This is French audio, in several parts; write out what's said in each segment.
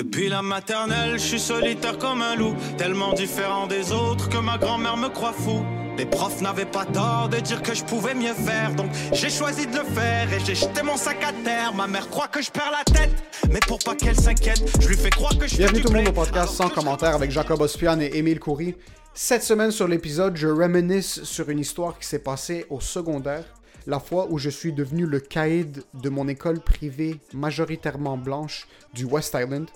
Depuis la maternelle, je suis solitaire comme un loup, tellement différent des autres que ma grand-mère me croit fou. Les profs n'avaient pas tort de dire que je pouvais mieux faire, donc j'ai choisi de le faire et j'ai jeté mon sac à terre. Ma mère croit que je perds la tête, mais pour pas qu'elle s'inquiète, je lui fais croire que je Bienvenue tout du le monde au podcast sans commentaire avec Jacob Ospian et Émile Coury. Cette semaine sur l'épisode, je réminisce sur une histoire qui s'est passée au secondaire, la fois où je suis devenu le caïd de mon école privée majoritairement blanche du West Island.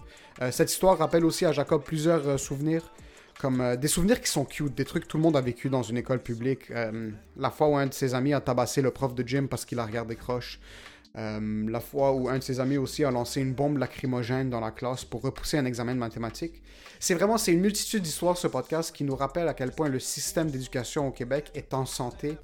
Euh, cette histoire rappelle aussi à Jacob plusieurs euh, souvenirs, comme euh, des souvenirs qui sont cute, des trucs que tout le monde a vécu dans une école publique. La fois où un de ses amis a tabassé le prof de gym parce qu'il a regardé croche. La fois où un de ses amis aussi a lancé une bombe lacrymogène dans la classe pour repousser un examen de mathématiques. C'est vraiment, c'est une multitude d'histoires ce podcast qui nous rappelle à quel point le système d'éducation au Québec est en santé.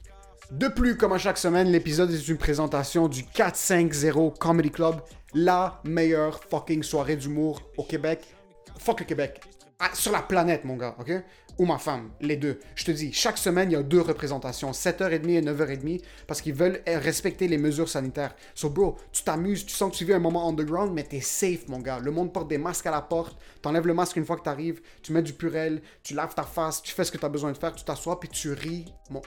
De plus, comme à chaque semaine, l'épisode est une présentation du 450 Comedy Club, la meilleure fucking soirée d'humour au Québec. Fuck le Québec. Ah, sur la planète, mon gars, ok? Ou ma femme, les deux. Je te dis, chaque semaine, il y a deux représentations, 7h30 et 9h30, parce qu'ils veulent eh, respecter les mesures sanitaires. So, bro, tu t'amuses, tu sens que tu vis un moment underground, mais t'es safe, mon gars. Le monde porte des masques à la porte, t'enlèves le masque une fois que t'arrives, tu mets du purel, tu laves ta face, tu fais ce que t'as besoin de faire, tu t'assois, puis tu ris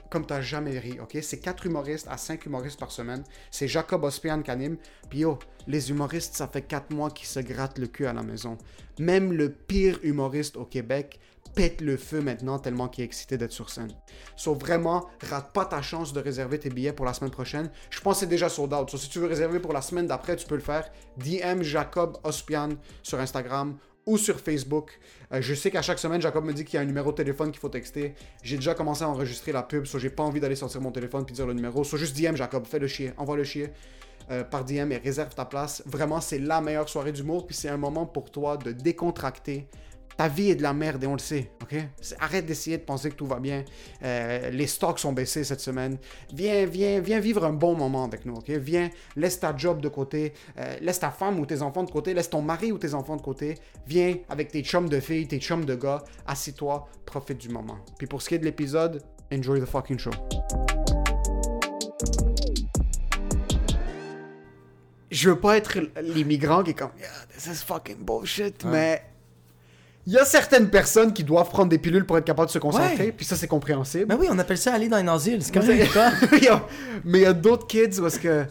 comme t'as jamais ri, ok? C'est quatre humoristes à cinq humoristes par semaine. C'est Jacob Ospian qui anime. Puis yo, les humoristes, ça fait quatre mois qu'ils se grattent le cul à la maison. Même le pire humoriste au Québec pète le feu maintenant tellement qu'il est excité d'être sur scène. So vraiment, rate pas ta chance de réserver tes billets pour la semaine prochaine. Je c'est déjà sold out. So si tu veux réserver pour la semaine d'après, tu peux le faire. DM Jacob Ospian sur Instagram ou sur Facebook. Euh, je sais qu'à chaque semaine, Jacob me dit qu'il y a un numéro de téléphone qu'il faut texter. J'ai déjà commencé à enregistrer la pub, so j'ai pas envie d'aller sortir mon téléphone puis dire le numéro. So juste DM Jacob, fais le chier, envoie le chier. euh, par DM et réserve ta place. Vraiment, c'est la meilleure soirée d'humour, puis c'est un moment pour toi de décontracter. Ta vie est de la merde et on le sait, ok? Arrête d'essayer de penser que tout va bien. Euh, les stocks sont baissés cette semaine. Viens, viens, viens vivre un bon moment avec nous, ok? Viens, laisse ta job de côté, euh, laisse ta femme ou tes enfants de côté, laisse ton mari ou tes enfants de côté. Viens avec tes chums de filles, tes chums de gars, assis-toi, profite du moment. Puis pour ce qui est de l'épisode, enjoy the fucking show. je veux pas être l'immigrant qui est comme yeah, this is fucking bullshit, mais il y a certaines personnes qui doivent prendre des pilules pour être capables de se concentrer, Ouais. puis ça c'est compréhensible. Ben oui, on appelle ça aller dans un asile. C'est comme ça. Il y a- mais il y a d'autres kids où est-ce que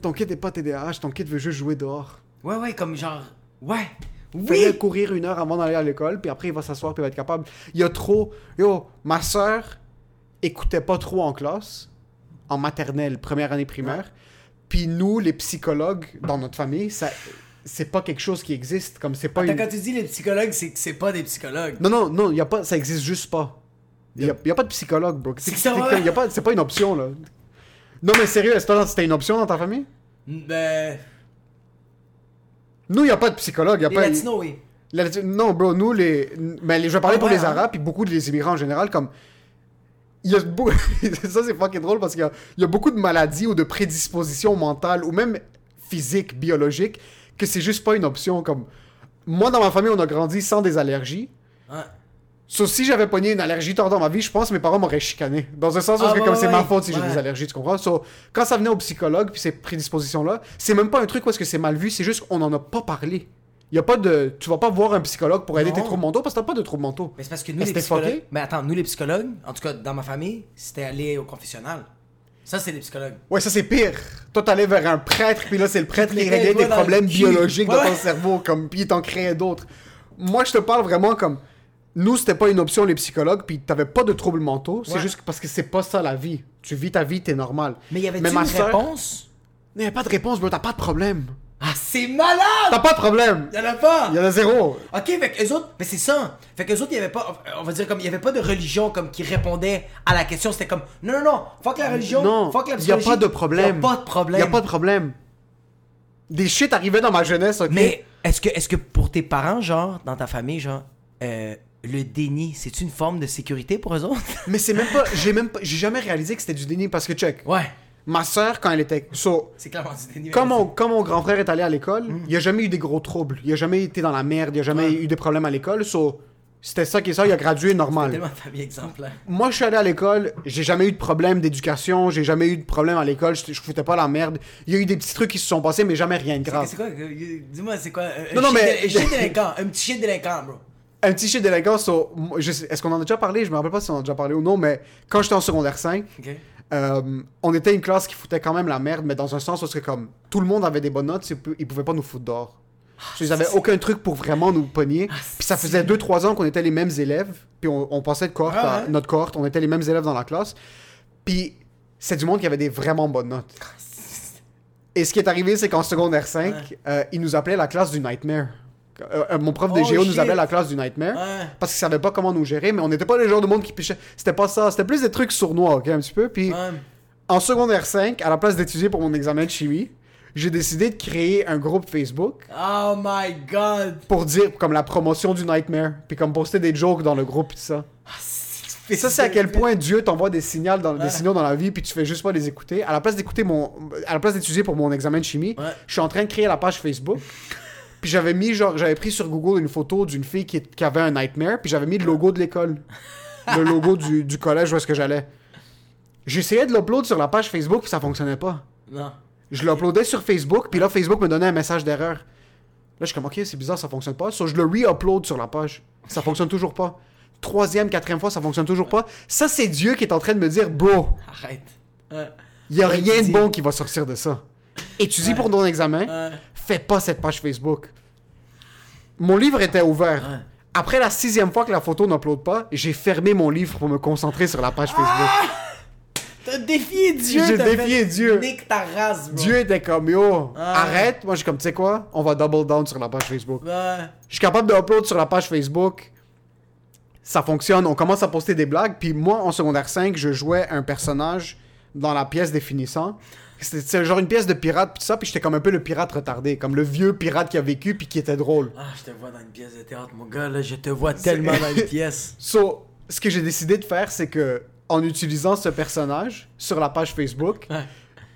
ton kid est pas TDAH, ton kid veut juste jouer dehors. Ouais, ouais, comme genre. Ouais. Oui. courir une heure avant d'aller à l'école, puis après il va s'asseoir puis il va être capable. Il y a trop. Yo, ma soeur écoutait pas trop en classe, en maternelle, première année primaire. Puis nous, les psychologues dans notre famille, ça, c'est pas quelque chose qui existe. Comme c'est pas Attends, une. quand tu dis les psychologues, c'est que c'est pas des psychologues. Non, non, non, y a pas, ça existe juste pas. Il y a, pas de psychologue, bro. C'est pas, c'est pas une option là. Non mais sérieux, est-ce que c'était une option dans ta famille? Ben. Nous, y a pas de psychologue, y a Les pas. latinos, oui. La- Non, bro, nous, les. Mais les- je vais parler Ah pour ouais, les hein? Arabes, puis beaucoup des immigrants en général, comme. Il y a ça, c'est fucking drôle parce qu'il y a, il y a beaucoup de maladies ou de prédispositions mentales ou même physiques, biologiques, que c'est juste pas une option. Comme. Moi, dans ma famille, on a grandi sans des allergies. Ouais. Sauf si j'avais pogné une allergie tard dans ma vie, je pense que mes parents m'auraient chicané. Dans un sens où Ah, ouais, comme c'est ma faute si j'ai des allergies, tu comprends? So, quand ça venait au psychologue, puis ces prédispositions-là, c'est même pas un truc où est-ce que c'est mal vu, c'est juste qu'on en a pas parlé. Y a pas de... Tu vas pas voir un psychologue pour aider Non. tes troubles mentaux parce que t'as pas de troubles mentaux. Mais c'est parce que nous, les c'était psychologues. Mais attends, nous, les psychologues, en tout cas, dans ma famille, c'était aller au confessionnal. Ça, c'est les psychologues. Ouais, ça c'est pire. Toi, t'allais vers un prêtre, puis là, c'est le prêtre qui réglait des dans problèmes biologiques Ouais. ton cerveau, comme, puis il t'en créait d'autres. Moi, je te parle vraiment comme... Nous, c'était pas une option, les psychologues, puis t'avais pas de troubles mentaux. C'est Ouais. juste parce que c'est pas ça, la vie. Tu vis ta vie, t'es normal. Mais il y avait Mais une réponse? Il n'y a pas de réponse, bro. T'as pas de problème. Ah, c'est malade T'as pas de problème. Y'en a pas Il y en a zéro. Ok, fait eux autres, mais c'est ça. Fait que eux autres, il y avait pas, on va dire comme, il y avait pas de religion comme qui répondait à la question. C'était comme, non, non, non, fuck la religion, Non, fuck la il y a psychologie. pas de problème. Y a pas de problème. Y a pas de problème. Des shit arrivaient dans ma jeunesse, ok? Mais est-ce que, est-ce que pour tes parents, genre, dans ta famille, genre, euh, le déni, c'est une forme de sécurité pour eux autres? Mais c'est même pas... J'ai même pas... J'ai jamais réalisé que c'était du déni parce que, check, Ouais. Ma soeur, quand elle était... So, C'est clairement du quand mais mon, grand frère est allé à l'école, Mm. il a jamais eu des gros troubles. Il a jamais été dans la merde. Il a jamais Ouais. eu des problèmes à l'école. So, C'était ça qui est ça, il a gradué normal. Tellement famille exemplaire. Moi, je suis allé à l'école, j'ai jamais eu de problème d'éducation, j'ai jamais eu de problème à l'école, je, je foutais pas la merde. Il y a eu des petits trucs qui se sont passés, mais jamais rien de grave. C'est quoi euh, Dis-moi, c'est quoi un- Non, un non, chien mais- Un chien délinquant. Un petit chien délinquant, bro. Un petit chien d'élégance, so, est-ce qu'on en a déjà parlé? Je me rappelle pas si on en a déjà parlé ou non, mais quand j'étais en secondaire 5, Ok. Euh, on était une classe qui foutait quand même la merde, mais dans un sens où c'est comme tout le monde avait des bonnes notes, ils pouvaient pas nous foutre dehors. So, ils avaient c'est- aucun truc pour vraiment nous pogner. Ah, Puis ça faisait 2-3 ans qu'on était les mêmes élèves, puis on, on passait de cohorte Ah à notre cohorte, on était les mêmes élèves dans la classe. Puis c'est du monde qui avait des vraiment bonnes notes. Et ce qui est arrivé, c'est qu'en secondaire 5, Ouais. euh, ils nous appelaient la classe du nightmare. Euh, euh, mon prof de Oh, géo nous appelait la classe du nightmare Ouais. parce qu'il savait pas comment nous gérer, mais on n'était pas les genres de monde qui pichait. C'était pas ça, c'était plus des trucs sournois, ok, un petit peu. Puis Ouais. en secondaire 5, à la place d'étudier pour mon examen de chimie, j'ai décidé de créer un groupe Facebook Oh my god. pour dire comme la promotion du nightmare, puis comme poster des jokes dans le groupe, tout ça. Et ça, c'est à quel point Dieu t'envoie des signaux dans, des signaux dans la vie, puis tu fais juste pas les écouter. À la place d'écouter mon, à la place d'étudier pour mon examen de chimie, je suis en train de créer la page Facebook. puis j'avais mis genre, j'avais pris sur Google une photo d'une fille qui, qui avait un nightmare, puis j'avais mis le logo de l'école, le logo du, du collège où est-ce que j'allais. J'essayais de l'upload sur la page Facebook, puis ça fonctionnait pas. Non. Je l'uploadais sur Facebook, puis là, Facebook me donnait un message d'erreur. Là, je suis comme, ok, c'est bizarre, ça fonctionne pas. So, je le re-upload sur la page. Ça fonctionne toujours pas. Troisième, quatrième fois, ça fonctionne toujours pas. Ça, c'est Dieu qui est en train de me dire, bro, Arrête. Il y a rien de bon qui va sortir de ça. Étudie pour ton examen. Fais pas cette page Facebook. Mon livre était ouvert. Ouais. Après la sixième fois que la photo n'upload pas, j'ai fermé mon livre pour me concentrer sur la page Facebook. T'as défié Dieu. J'ai défié Dieu. Nique ta race, bro. Dieu était comme, yo, Ah. arrête. Moi, je suis comme, tu sais quoi, on va double down sur la page Facebook. Je suis capable de upload sur la page Facebook. Ça fonctionne. On commence à poster des blagues. Puis moi, en secondaire 5, je jouais un personnage dans la pièce définissant. C'était c'était genre une pièce de pirate, puis tout ça. Puis j'étais comme un peu le pirate retardé. Comme le vieux pirate qui a vécu, puis qui était drôle. Ah, je te vois dans une pièce de théâtre, mon gars, là. Je te vois tellement dans une pièce. So, ce que j'ai décidé de faire, c'est que en utilisant ce personnage sur la page Facebook, Ouais.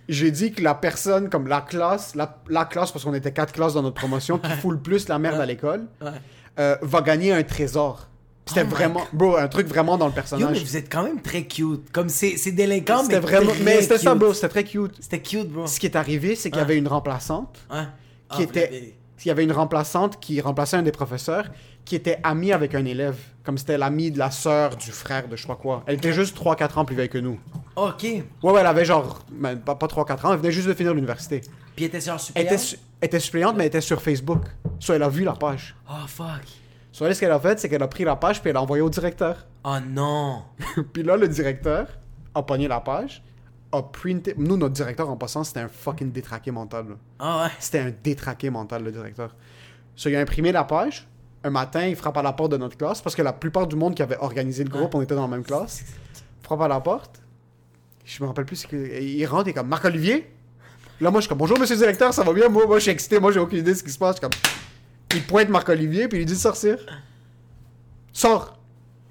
j'ai dit que la personne, comme la classe, la, la classe, parce qu'on était quatre classes dans notre promotion, qui fout le plus la merde à l'école, Ouais. euh, va gagner un trésor. C'était Oh vraiment, bro, un truc vraiment dans le Yo, mais personnage. vous êtes quand même très cute. Comme c'est c'est délinquant, mais C'était vraiment, très mais c'était ça, bro, c'était très cute. C'était cute, bro. Ce qui est arrivé, c'est qu'il y Ouais. avait une remplaçante, Ouais. qui Ah, était- il y avait une remplaçante qui remplaçait un des professeurs, qui était amie avec un élève, comme c'était l'amie de la sœur du frère de je sais pas quoi. Elle était juste 3-4 ans plus vieille que nous. Ok. Ouais, ouais, elle avait genre, pas, pas 3-4 ans, elle venait juste de finir l'université. Puis elle était sur Elle suppléante? était, su- elle était suppléante, mais elle était sur Facebook. So, elle a vu la page. Oh, fuck. So, elle, ce qu'elle a fait, c'est qu'elle a pris la page, puis elle l'a envoyée au directeur. Oh non. puis là, le directeur a pogné la page, a printé. Nous, notre directeur, en passant, c'était un fucking détraqué mental. là. Ah ouais. C'était un détraqué mental, le directeur. So, il a imprimé la page. Un matin, il frappe à la porte de notre classe, parce que la plupart du monde qui avait organisé le groupe, on était dans la même classe. Frappe à la porte. Je me rappelle plus, que. Il rentre, il est comme Marc-Olivier? Là, moi, je suis comme Bonjour, monsieur le directeur, ça va bien? Moi, moi je suis excité, moi, j'ai aucune idée de ce qui se passe. Je suis comme. Il pointe Marc-Olivier, puis il lui dit de sortir. Sors.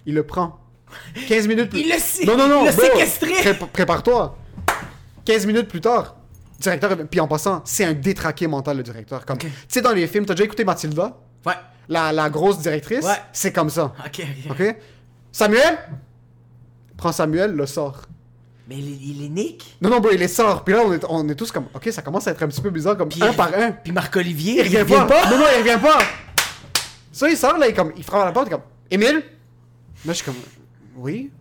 Il le prend. 15 minutes plus Il sé- Non, non, non. il l'a bro, séquestré. pré- Prépare-toi. 15 minutes plus tard, directeur. Puis en passant, c'est un détraqué mental, le directeur. Comme. Tu sais, dans les films, t'as déjà écouté Mathilda? Ouais. la, la grosse directrice? Ouais. C'est comme ça. Ok, ok. Ok? Samuel? Prends Samuel, le sort. Mais il, il est Nick. Non, non, bro, il les sort. Puis là, on est, on est tous comme, ok, ça commence à être un petit peu bizarre, comme Puis un il- par un. Puis Marc-Olivier. Il revient pas. Non, non, il revient pas. Ça, il sort, là, il, comme, il frappe à la porte, il est comme, Émile? Là, je suis comme, oui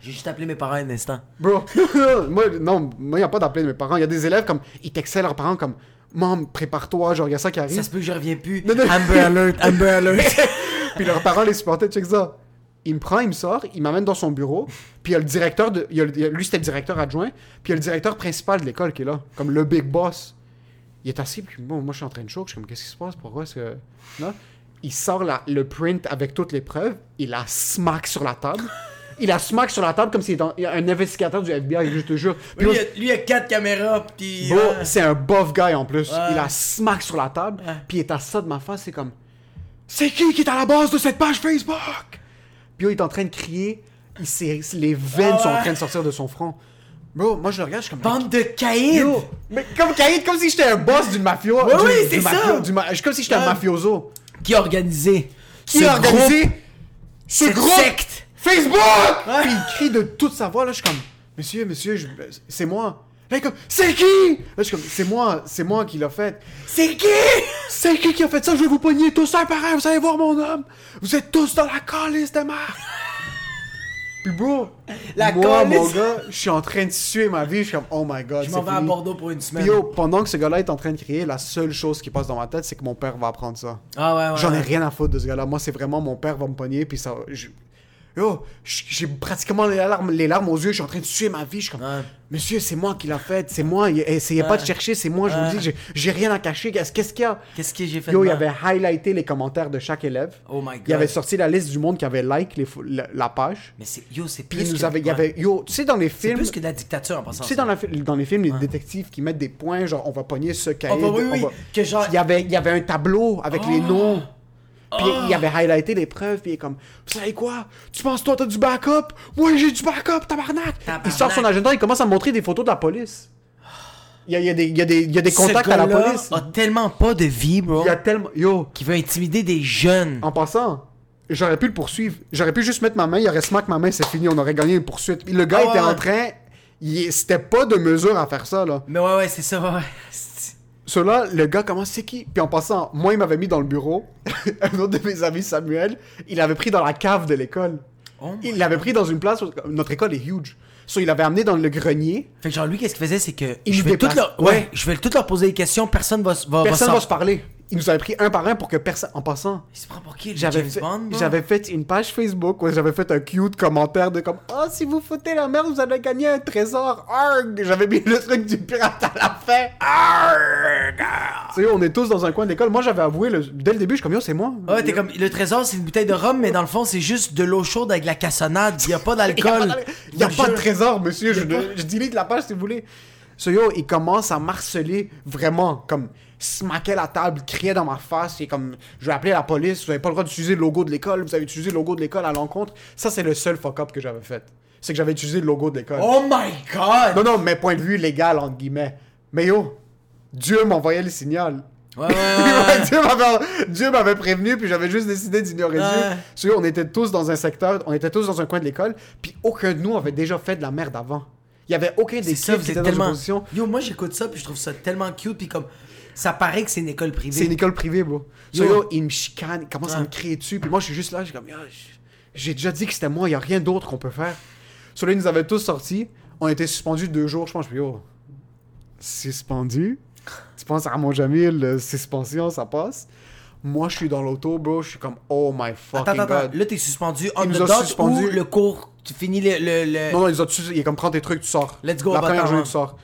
J'ai juste appelé mes parents un instant. Bro, moi, non, moi, il n'y a pas d'appeler de mes parents. Il y a des élèves comme, ils textaient leurs parents comme, Maman, prépare-toi, genre, il y a ça qui arrive. Ça se peut que je reviens plus. Non, non. Amber alert, Amber alert. Puis leurs parents les supportaient, check ça. Il me prend, il me sort, il m'amène dans son bureau. Puis il y a le directeur de. il y a le- il y a- lui, c'était le directeur adjoint. Puis il y a le directeur principal de l'école qui est là, comme le big boss. Il est assis, puis bon, moi, je suis en train de choquer. Je suis comme, qu'est-ce qui se passe? Pourquoi est-ce que. Là, il sort la- le print avec toutes les preuves. Il la smack sur la table. Il la smack sur la table comme s'il était un un investigateur du FBI, je te jure. Puis lui, il a, il a quatre caméras. Puis. Bro, euh, c'est un buff guy en plus. Ouais. Il a smack sur la table, Ouais. puis il est à ça de ma face, c'est comme C'est qui qui est à la base de cette page Facebook? Puis là, il est en train de crier, il les veines Ah sont en ouais. train de sortir de son front. Bro, moi je le regarde, je suis comme Bande de caïds. Mais comme Caïd, comme si j'étais un boss d'une mafia. Du- oui, du c'est ça. du ma- je suis comme si j'étais un Ouais. mafioso. Qui a organisé Qui ce a organisé groupe Ce groupe? secte! Facebook! Puis il crie de toute sa voix, là, je suis comme, monsieur, monsieur, je- c'est moi. Là, comme, c'est qui? Là, je suis comme, c'est moi, c'est moi qui l'a fait. C'est qui? C'est qui qui a fait ça? Je vais vous pogner tous un par un, vous allez voir mon homme. Vous êtes tous dans la calice de merde. Puis bro, La moi, calice. mon gars, je suis en train de suer ma vie, je suis comme, oh my god, Je m'en vais à. Bordeaux pour une semaine. Puis yo, pendant que ce gars-là est en train de crier, la seule chose qui passe dans ma tête, c'est que mon père va apprendre ça. Ah ouais, ouais. J'en ai rien à foutre de ce gars-là. Moi, c'est vraiment mon père va me pogner, puis ça. je- Yo, j'ai pratiquement les larmes, les larmes aux yeux, je suis en train de suer ma vie. Je suis comme, Ouais. monsieur, c'est moi qui l'a fait, c'est moi, y- essayez pas de chercher, c'est moi, je vous Ouais. le dis, j'ai- rien à cacher. Qu'est-ce qu'il y a? Qu'est-ce que j'ai fait Yo, il avait highlighté les commentaires de chaque élève. Oh my god. Il avait sorti la liste du monde qui avait like les la, la page. Mais c'est. Yo, c'est Puis plus. il nous que- avait, il avait, yo, tu sais, dans les C'est films. plus que de la dictature en passant. Tu sais, dans, la fi- dans les films, les détectives qui mettent des points, genre, on va pogner ce cahier. Oh, bah oui, oui. va- Que genre. Il y avait, il y avait un tableau avec les Oh. noms. Puis il avait highlighté les preuves, puis il est comme, vous savez quoi? Tu penses toi t'as du backup? Moi j'ai du backup, tabarnak! Tabarnak. Il sort son agenda, il commence à me montrer des photos de la police. Il y a, il y a des, il y a des, il y a des contacts à la police. a tellement pas de vie, bro. Il y a tellement. Yo, Qui veut intimider des jeunes. en passant, j'aurais pu le poursuivre. J'aurais pu juste mettre ma main, il aurait smack ma main, c'est fini, on aurait gagné une poursuite. Le gars Ah était ouais. en train. C'était pas de mesure à faire ça, là. Mais ouais, ouais, c'est ça, ouais, Cela, le gars commence, c'est qui? Puis en passant, moi, il m'avait mis dans le bureau. un autre de mes amis, Samuel, il l'avait pris dans la cave de l'école. Oh Il l'avait pris dans une place où notre école est huge. So, il l'avait amené dans le grenier. Fait que genre, lui, qu'est-ce qu'il faisait, c'est que. Il je vais tout leur... Ouais. ouais. je vais tout leur poser des questions, personne va, va, Personne va, va se parler. Il nous avait pris un par un pour que personne. En passant, Il se prend pour qui, j'avais fait, j'avais une page Facebook où j'avais fait un cute commentaire de comme Oh, si vous foutez la merde, vous allez gagner un trésor. Arg! J'avais mis le truc du pirate à la fin. Arg! Tu sais, on est tous dans un coin de l'école. Moi, j'avais avoué le- dès le début, je suis comme Yo, c'est moi. Ouais, t'es comme. Le trésor, c'est une bouteille de rhum, mais dans le fond, c'est juste de l'eau chaude avec de la cassonade. Il y a pas d'alcool. Il n'y a pas de trésor, monsieur. Je, je delete la page si vous voulez. So yo, il commence à marceler vraiment, comme smaquait la table, criait dans ma face. Est comme, je vais appeler la police. Vous n'avez pas le droit d'utiliser le logo de l'école. Vous avez utilisé le logo de l'école à l'encontre. Ça, c'est le seul fuck up que j'avais fait. C'est que j'avais utilisé le logo de l'école. Oh my god! Non, non, mais point de vue légal entre guillemets. Mais yo, Dieu m'envoyait le signal. Ouais, ouais, ouais. Dieu m'avait- Dieu m'avait prévenu, puis j'avais juste décidé d'ignorer. Dieu. On était tous dans un secteur, on était tous dans un coin de l'école, puis aucun de nous avait déjà fait de la merde avant. Il y avait aucun des ça, qui était dans une tellement. position. Yo, moi j'écoute ça, puis je trouve ça tellement cute, puis comme. Ça paraît que c'est une école privée. C'est une école privée, bro. So, Yo. yo, il me chicane, il commence à me crier dessus, puis moi je suis juste là, j'ai comme, j'ai déjà dit que c'était moi, il y a rien d'autre qu'on peut faire. So là, ils nous avaient tous sortis, on était suspendus deux jours, je pense, puis yo, suspendu? Tu penses à mon Jamil, suspension, ça passe? Moi, je suis dans l'auto, bro, je suis comme, oh my fucking Attends, attends, god. attends. Là, t'es suspendu on the nous a dot suspendu. ou le cours, tu finis le. le, le- Non, non, ils ont il est comme, prends tes trucs, tu sors. Let's go, La première journée, hein. tu sors.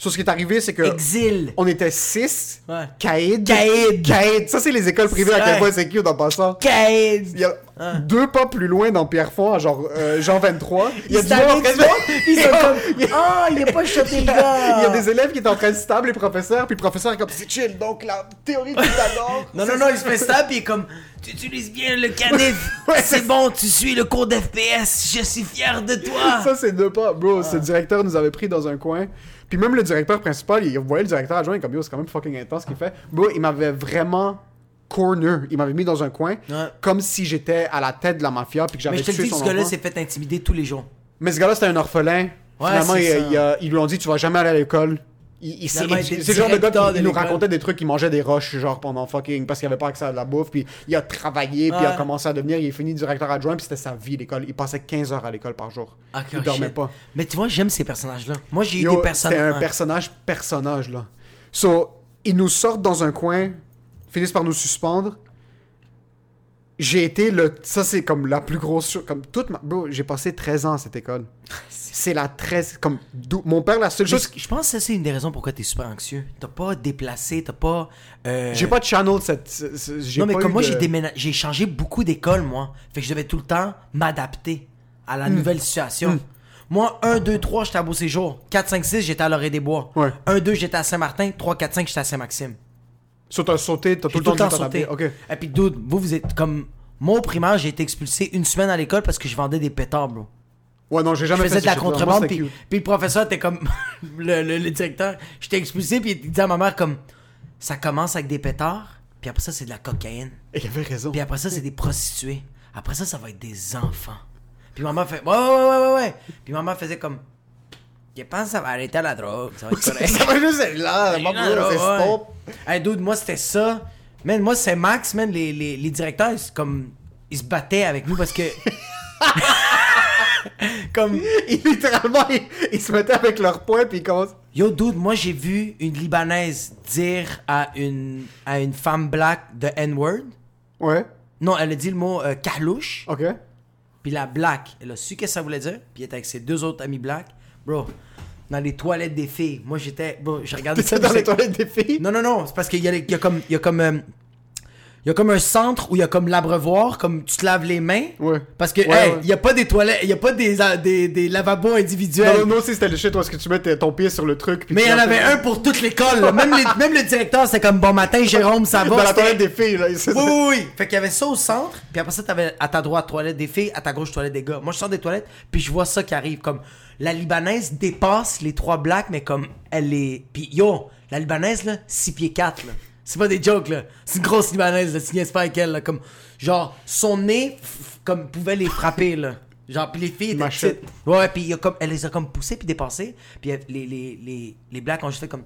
Sur ce qui est arrivé, c'est que. Exil. On était six. Ouais. Caïd. Caïd. Caïd. Ça, c'est les écoles privées à quel point c'est cute en passant. Caïd. Il y a deux pas plus loin dans Pierrefonds, genre euh, Jean 23. Il y a Ils du monde en train de- Ils sont comme. Il Ah, il a pas choté le il y gars. a des élèves qui étaient en train de stab les professeurs, puis le professeur est comme c'est chill, donc la théorie du Pythagore. Non, non, non, il se fait ça, puis il est comme. Tu utilises bien le canif. Ouais, c'est c'est- bon, tu suis le cours d'FPS. Je suis fier de toi. Ça, c'est deux pas. Bro, ce directeur nous avait pris dans un coin. Puis même le directeur principal, il voyait le directeur adjoint, il est comme yo, c'est quand même fucking intense ce qu'il fait. Bro, il m'avait vraiment corner. Il m'avait mis dans un coin, Ouais. comme si j'étais à la tête de la mafia, puis que j'avais Mais je te dis, son ce gars-là s'est fait intimider tous les jours. Mais ce gars-là, c'était un orphelin. Finalement, il- il ils lui ont dit Tu vas jamais aller à l'école. Il, il- c'est le genre de gars qui il nous racontait des trucs, il mangeait des roches, genre pendant fucking. Parce qu'il avait pas accès à de la bouffe, puis il a travaillé, puis il a commencé à devenir. Il est fini directeur adjoint, puis c'était sa vie, l'école. Il passait 15 heures à l'école par jour. Ah, il dormait shit. pas. Mais tu vois, j'aime ces personnages-là. Moi, j'ai eu des personnes. C'était un personnage, personnage, là. So, ils nous sortent dans un coin, finissent par nous suspendre. J'ai été le. Ça, c'est comme la plus grosse chose. Comme toute ma. Bro, j'ai passé 13 ans à cette école. C'est la 13. Comme. Mon père, la seule chose. Je pense que ça, c'est une des raisons pourquoi t'es super anxieux. T'as pas déplacé, t'as pas. euh, J'ai pas de channel cette. Non, mais pas comme moi, de- j'ai changé beaucoup d'écoles, moi. Fait que je devais tout le temps m'adapter à Hmm. la nouvelle situation. Moi, 1, 2, 3, j'étais à Beau Séjour. 4, 5, 6, j'étais à Lorée des Bois. Ouais. 1, 2, j'étais à Saint-Martin. 3, 4, 5, j'étais à Saint-Maxime. So, t'as sauté, t'as tout le temps, dû sauté. t'adapter. Ok. Et puis, dude, vous, vous êtes comme. Moi, au primaire, j'ai été expulsé une semaine à l'école parce que je vendais des pétards, bro. Ouais, non, j'ai Je jamais faisais fait de la contrebande, puis, le professeur était comme. le, le- le directeur, j'étais expulsé, puis il disait à ma mère, comme. Ça commence avec des pétards, puis après ça, c'est de la cocaïne. Et il avait raison. Puis après ça, c'est des prostituées. Après ça, ça va être des enfants. Puis maman fait, ouais, ouais, ouais, ouais, ouais. Puis maman faisait comme, je pense que ça va arrêter à la drogue. Ça va être correct. Ça va juste être là, non, c'est stop. Hey, dude, moi, c'était ça. Man, moi, c'est Max, man. Les, les, les directeurs, ils, se- comme, ils se battaient avec nous parce que. comme. Ils, littéralement, ils, ils se mettaient avec leurs poings puis ils commencent. Yo, dude, moi, j'ai vu une Libanaise dire à une, à une femme black de N-word. Ouais, Non, elle a dit le mot euh, carlouche. ok. Puis la black, elle a su que ça voulait dire. Puis elle était avec ses deux autres amis black. Bro, dans les toilettes des filles. Moi, j'étais. Bro, je regardais ça. Dans les toilettes des filles? Non, non, non, c'est parce qu'il y a, il y a comme. Il y a comme. euh, il y a comme un centre où il y a comme l'abreuvoir, comme tu te laves les mains. Ouais. Parce que, Ouais, hey, ouais. il y a pas des toilettes, il y a pas des, euh, des, des lavabos individuels. Non, non, non, aussi c'était le shit est-ce que tu mets ton pied sur le truc. puis Mais il y en avait un pour toute l'école. Même, les- même le directeur, c'était comme bon matin, Jérôme, ça va. Dans la toilette des filles, là. Oui, oui, oui. Fait qu'il y avait ça au centre, puis après ça, t'avais à ta droite toilette des filles, à ta gauche toilette des gars. Moi, je sors des toilettes, puis je vois ça qui arrive. Comme la Libanaise dépasse les trois blacks, mais comme elle est. Puis yo, la Libanaise, là, 6 pieds 4, là. C'est pas des jokes, là. C'est une grosse Libanaise, là. Tu pas avec elle, là. Comme, genre, son nez, comme, pouvait les frapper, là. Genre, puis les filles étaient petites. Ouais, puis il a comme, elle les a comme poussées puis dépassées. Puis les, les, les, les blacks ont juste fait comme.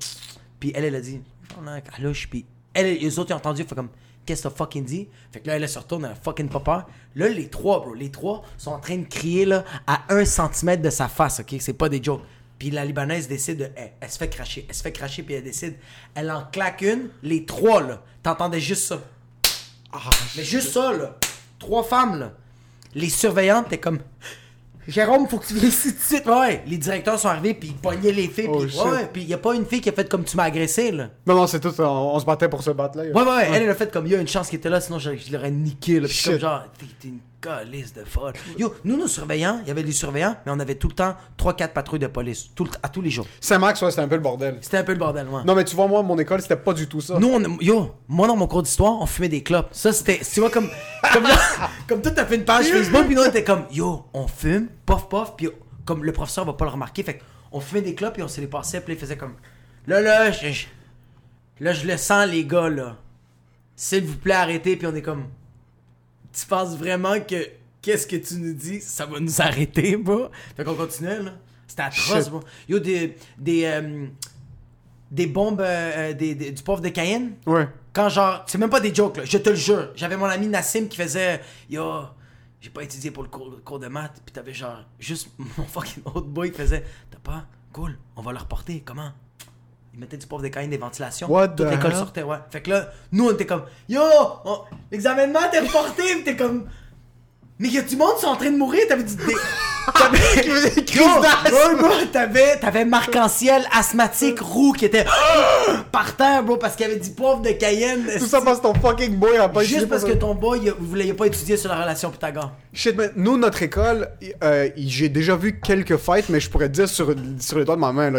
Puis elle, elle a dit, on a un calouche. Puis elle, les autres, ils ont entendu, fait comme, qu'est-ce que t'as fucking dit? Fait que là, elle, elle se retourne, elle a fucking pas peur. Là, les trois, bro, les trois sont en train de crier, là, à un centimètre de sa face, ok? C'est pas des jokes. Puis la Libanaise décide de. Elle, elle se fait cracher. Elle se fait cracher, puis elle décide. Elle en claque une. Les trois, là. T'entendais juste ça. Ah, Mais juste ça, là. Trois femmes, là. Les surveillantes, t'es comme. Jérôme, faut que tu viennes ici tout de suite. Ouais, les directeurs sont arrivés, puis ils pognaient les filles. Oh, puis ouais, puis y a pas une fille qui a fait comme tu m'as agressé, là. Non, non, c'est tout. On, on se battait pour se battre, là. Ouais, ouais, ouais, elle, elle a fait comme, il y a une chance qu'il était là, sinon je, je l'aurais niqué, là. Puis comme genre, t'es t'es une calice de folle. Yo, nous, nos surveillants, il y avait des surveillants, mais on avait tout le temps 3-4 patrouilles de police, tout le t- à tous les jours. Saint-Max, ouais, c'était un peu le bordel. C'était un peu le bordel, moi. Non, mais tu vois, moi, mon école, c'était pas du tout ça. Nous, on, yo, moi dans mon cours d'histoire, on fumait des clopes. Ça, c'était, tu vois, comme, comme, comme toi, t'as fait une page Facebook, puis nous, on était comme, yo, on fume, pof, pof, puis comme le professeur va pas le remarquer, fait on fumait des clopes, puis on se les passait, puis il faisait comme, là, là, je, je- là, je le sens, les gars, là. S'il vous plaît, arrêtez, puis on est comme, tu penses vraiment que, qu'est-ce que tu nous dis, ça va nous arrêter, bro? Fait qu'on continuait, là. C'était atroce, bro. Yo, des, des, euh, des bombes, euh, euh, des- des- du pauvre de Cayenne, Ouais. quand genre, c'est même pas des jokes, là, je te le jure. J'avais mon ami Nassim qui faisait Yo, j'ai pas étudié pour le cours, le cours de maths. Puis t'avais genre, juste mon fucking autre boy qui faisait T'as pas? Cool, on va le reporter. Comment? Il mettait du pauvre des caïnes des ventilations. What Toute l'école sortait, ouais. Fait que là, nous on était comme Yo, on- l'examen de maths est reporté. T'es comme Mais y a du monde qui sont en train de mourir. T'avais dit. T'avais. T'avais, Marc-en-Ciel asthmatique roux qui était par terre, bro, parce qu'il y avait du pauvre de Cayenne. Tout ça parce que ton fucking boy a pas étudié Juste parce que ton boy, il voulait pas étudier sur la relation Pythagore. Shit, mais nous, notre école, euh, j'ai déjà vu quelques fights, mais je pourrais te dire sur, sur les doigts de ma main,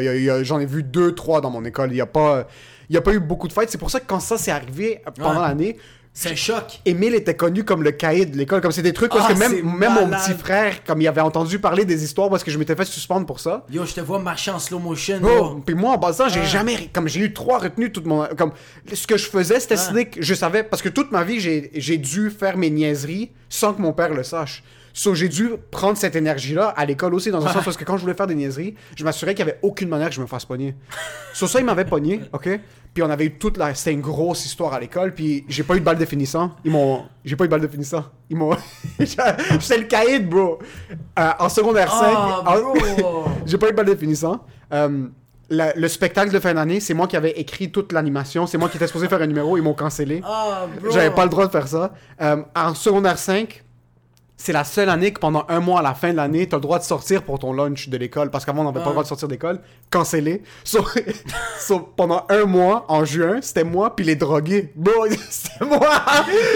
j'en ai vu deux, trois dans mon école. Il n'y a, pas- il y a pas eu beaucoup de fights. C'est pour ça que quand ça s'est arrivé pendant Ouais. l'année, C'est un choc. Émile était connu comme le cahier de l'école. Comme c'est des trucs parce Ah, que même, même mon petit frère, comme il avait entendu parler des histoires parce que je m'étais fait suspendre pour ça. Yo, je te vois marcher en slow motion. Yo. puis moi en passant, j'ai Ah. jamais comme j'ai eu trois retenues toute mon comme ce que je faisais c'était Ah. slick, je savais parce que toute ma vie j'ai dû faire mes niaiseries sans que mon père le sache. So, j'ai dû prendre cette énergie-là à l'école aussi, dans un sens parce que quand je voulais faire des niaiseries, je m'assurais qu'il n'y avait aucune manière que je me fasse pogner. Sur ça, il m'avait pogné, ok? Puis on avait eu toute la. C'était une grosse histoire à l'école, puis j'ai pas eu de balle de finissant. Ils m'ont. J'ai pas eu de balle de finissant. Ils m'ont. J'étais le caïd, bro! Euh, en secondaire 5. Ah. J'ai pas eu de balle de finissant. Euh, la- le spectacle de fin d'année, c'est moi qui avais écrit toute l'animation. C'est moi qui étais supposé faire un numéro. Ils m'ont cancellé. Ah. J'avais pas le droit de faire ça. Euh, en secondaire 5, c'est la seule année que pendant un mois à la fin de l'année, t'as le droit de sortir pour ton lunch de l'école. Parce qu'avant, on n'avait pas le droit de sortir d'école. Cancellé. So, so, pendant un mois, en juin, c'était moi, puis les drogués. Bro, c'était moi!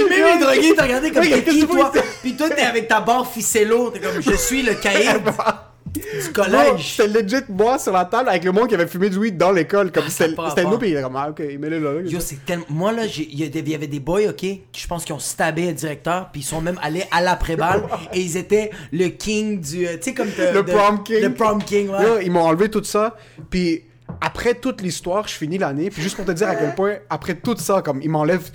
Même les drogués, t'as regardé comme t'es qui, toi? Pis toi, t'es avec ta barre ficello. T'es comme, je suis le caïd du collège. C'était legit moi sur la table avec le monde qui avait fumé du weed dans l'école. Comme Ah, c'était nous, puis il était comme, ah, ok, là. là. Yo, c'est tellement. Moi, là, il y, avait des boys, ok, qui je pense qui ont stabé un directeur, puis ils sont même allés à l'après-balle, et ils étaient le king du. euh, Tu sais, comme. de- Le de- prom king. Le prom king, ouais. Là, ils m'ont enlevé tout ça. Puis après toute l'histoire, je finis l'année. Puis juste pour te dire à quel point, après tout ça, comme ils m'enlèvent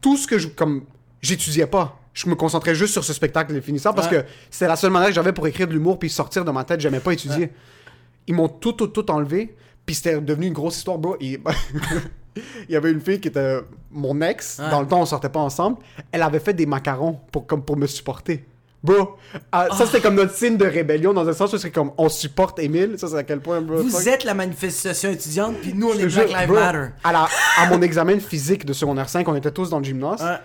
tout ce que je. Comme j'étudiais pas. Je me concentrais juste sur ce spectacle les finissants parce Ouais. que c'était la seule manière que j'avais pour écrire de l'humour puis sortir de ma tête. J'aimais pas étudier. Ils m'ont tout, tout, tout enlevé. Puis c'était devenu une grosse histoire, bro. Et- Il y avait une fille qui était mon ex. Ouais. Dans le temps, on sortait pas ensemble. Elle avait fait des macarons pour, comme pour me supporter. Bro, ah, ça c'était comme notre signe de rébellion dans un sens où c'est comme on supporte Émile. Ça, c'est à quel point, bro. fuck? Vous êtes la manifestation étudiante, puis nous, on est Black Lives Matter. À, la- à mon examen physique de secondaire 5, on était tous dans le gymnase. Ouais.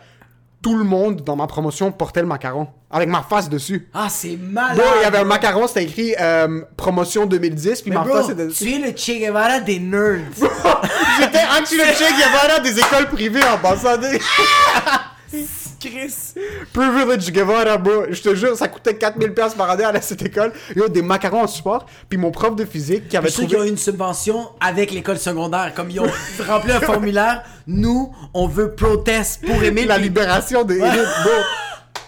Tout le monde dans ma promotion portait le macaron. Avec ma face dessus. Ah, c'est malade. Bro, il y avait un macaron, c'était écrit euh, promotion 2010, puis Mais ma bro, face était dessus. tu es le Che Guevara des nerds. J'étais actually le check Guevara des écoles privées en passant. Chris. Privilege Guevara, bro. Je te jure, ça coûtait 4000$ piastres par année à cette école. Yo, des macarons en support. Puis mon prof de physique qui avait Je sais qu'ils ont trouvé... une subvention avec l'école secondaire. Comme ils ont rempli un formulaire, nous, on veut protest pour Émile. la puis- libération des élites, bro.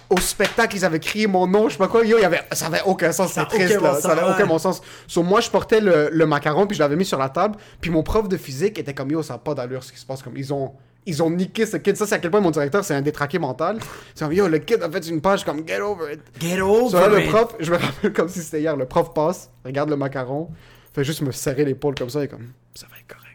Au spectacle, ils avaient crié mon nom, je sais pas quoi. Yo, il y avait... ça avait aucun sens, c'était triste, aucun là. bon Ça avait aucun bon sens. Sur moi, je portais le, le macaron, puis je l'avais mis sur la table. Puis mon prof de physique était comme, yo, ça a pas d'allure ce qui se passe. Comme, ils ont... Ils ont niqué ce kid. Ça, c'est à quel point mon directeur, c'est un détraqué mental. C'est comme, yo, le kid a fait une page comme, get over it. Get over Ça, là, le prof, je me rappelle comme si c'était hier, le prof passe, regarde le macaron, fait juste me serrer l'épaule comme ça, et comme, ça va être correct.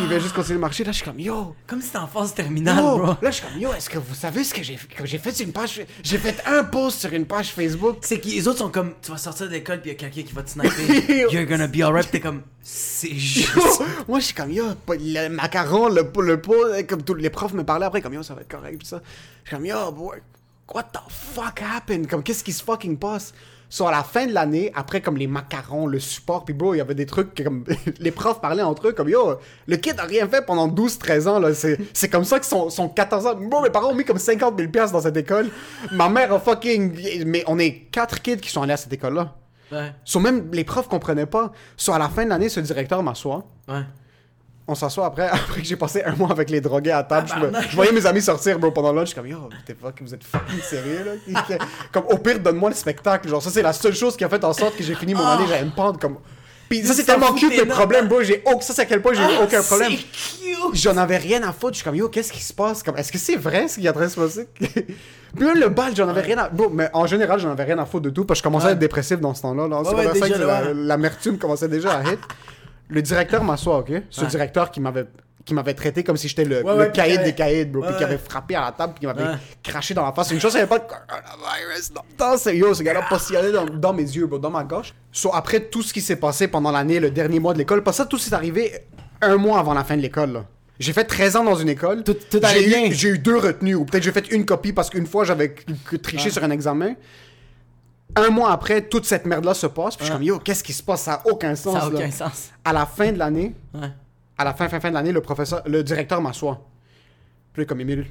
Il va juste continuer de marcher, là, je suis comme, yo, Comme si t'es en phase terminale, yo. bro. Là, je suis comme, yo, est-ce que vous savez ce que j'ai fait? J'ai fait une page, j'ai fait un post sur une page Facebook? C'est que les autres sont comme, tu vas sortir de l'école puis y a quelqu'un qui va te sniper. You're gonna be alright. T'es comme, c'est juste. Yo, moi, je suis comme, yo, le macaron, le, pot- le pot, comme tous les profs me parlaient après, comme, yo, ça va être correct, pis ça. Je suis comme, yo, boy, what the fuck happened? Comme, qu'est-ce qui se fucking passe? So, à la fin de l'année, après, comme les macarons, le support, puis bro, il y avait des trucs que, comme, les profs parlaient entre eux, comme, yo, le kid a rien fait pendant 12-13 ans, là. C'est, comme ça qu'ils sont, sont 14 ans. Bro, mes parents ont mis comme 50 000 piastres dans cette école. Ma mère a fucking. Mais on est quatre kids qui sont allés à cette école-là. Ouais, So, même les profs comprenaient pas. So, à la fin de l'année, ce directeur m'assoit. ouais. On s'assoit après, après que j'ai passé un mois avec les drogués à table. je, me- Tabarnak. je voyais mes amis sortir, bro, pendant le lunch. Je suis comme, yo, t'es fuck, vous êtes fucking sérieux, là? comme, au pire, donne-moi le spectacle. Genre, ça, c'est la seule chose qui a fait en sorte que j'ai fini mon Ah. année. Me pendre comme. Puis ça, c'est tellement cute, mes énorme. problèmes, bro. J'ai aucun... Ça, c'est à quel point j'ai Ah, aucun problème. J'en avais rien à foutre. Je suis comme, yo, qu'est-ce qui se passe? Comme, est-ce que c'est vrai ce qui est en train de se passer? Puis même le bal, j'en avais rien à. Bon, mais en général, j'en avais rien à foutre de tout parce que je commençais à être dépressif dans ce temps-là. Là. Ouais, ouais, 5, déjà, la- l'amertume commençait déjà à hit. Le directeur m'assoit, ok? Ce Ouais. directeur qui m'avait qui m'avait traité comme si j'étais le, Ouais, le ouais, puis caïd des caïds, bro, puis qui avait frappé à la table, puis qui m'avait craché dans la face. Une chose, il n'y avait pas de coronavirus. C'est yo, ce gars-là postillonnait dans, dans mes yeux, bro, dans ma gorge. So, après tout ce qui s'est passé pendant l'année, le dernier mois de l'école, parce que ça, tout s'est arrivé un mois avant la fin de l'école, là. J'ai fait 13 ans dans une école. Tout- tout J'ai eu-. J'ai eu deux retenues, ou peut-être j'ai fait une copie parce qu'une fois j'avais triché sur un examen. Un mois après, toute cette merde-là se passe, puis je suis comme yo, qu'est-ce qui se passe? Ça a aucun sens. Ça là. aucun sens. À la fin de l'année, Ouais. à la fin, fin, fin de l'année, le professeur, le directeur m'assoit. Puis là, comme Émile,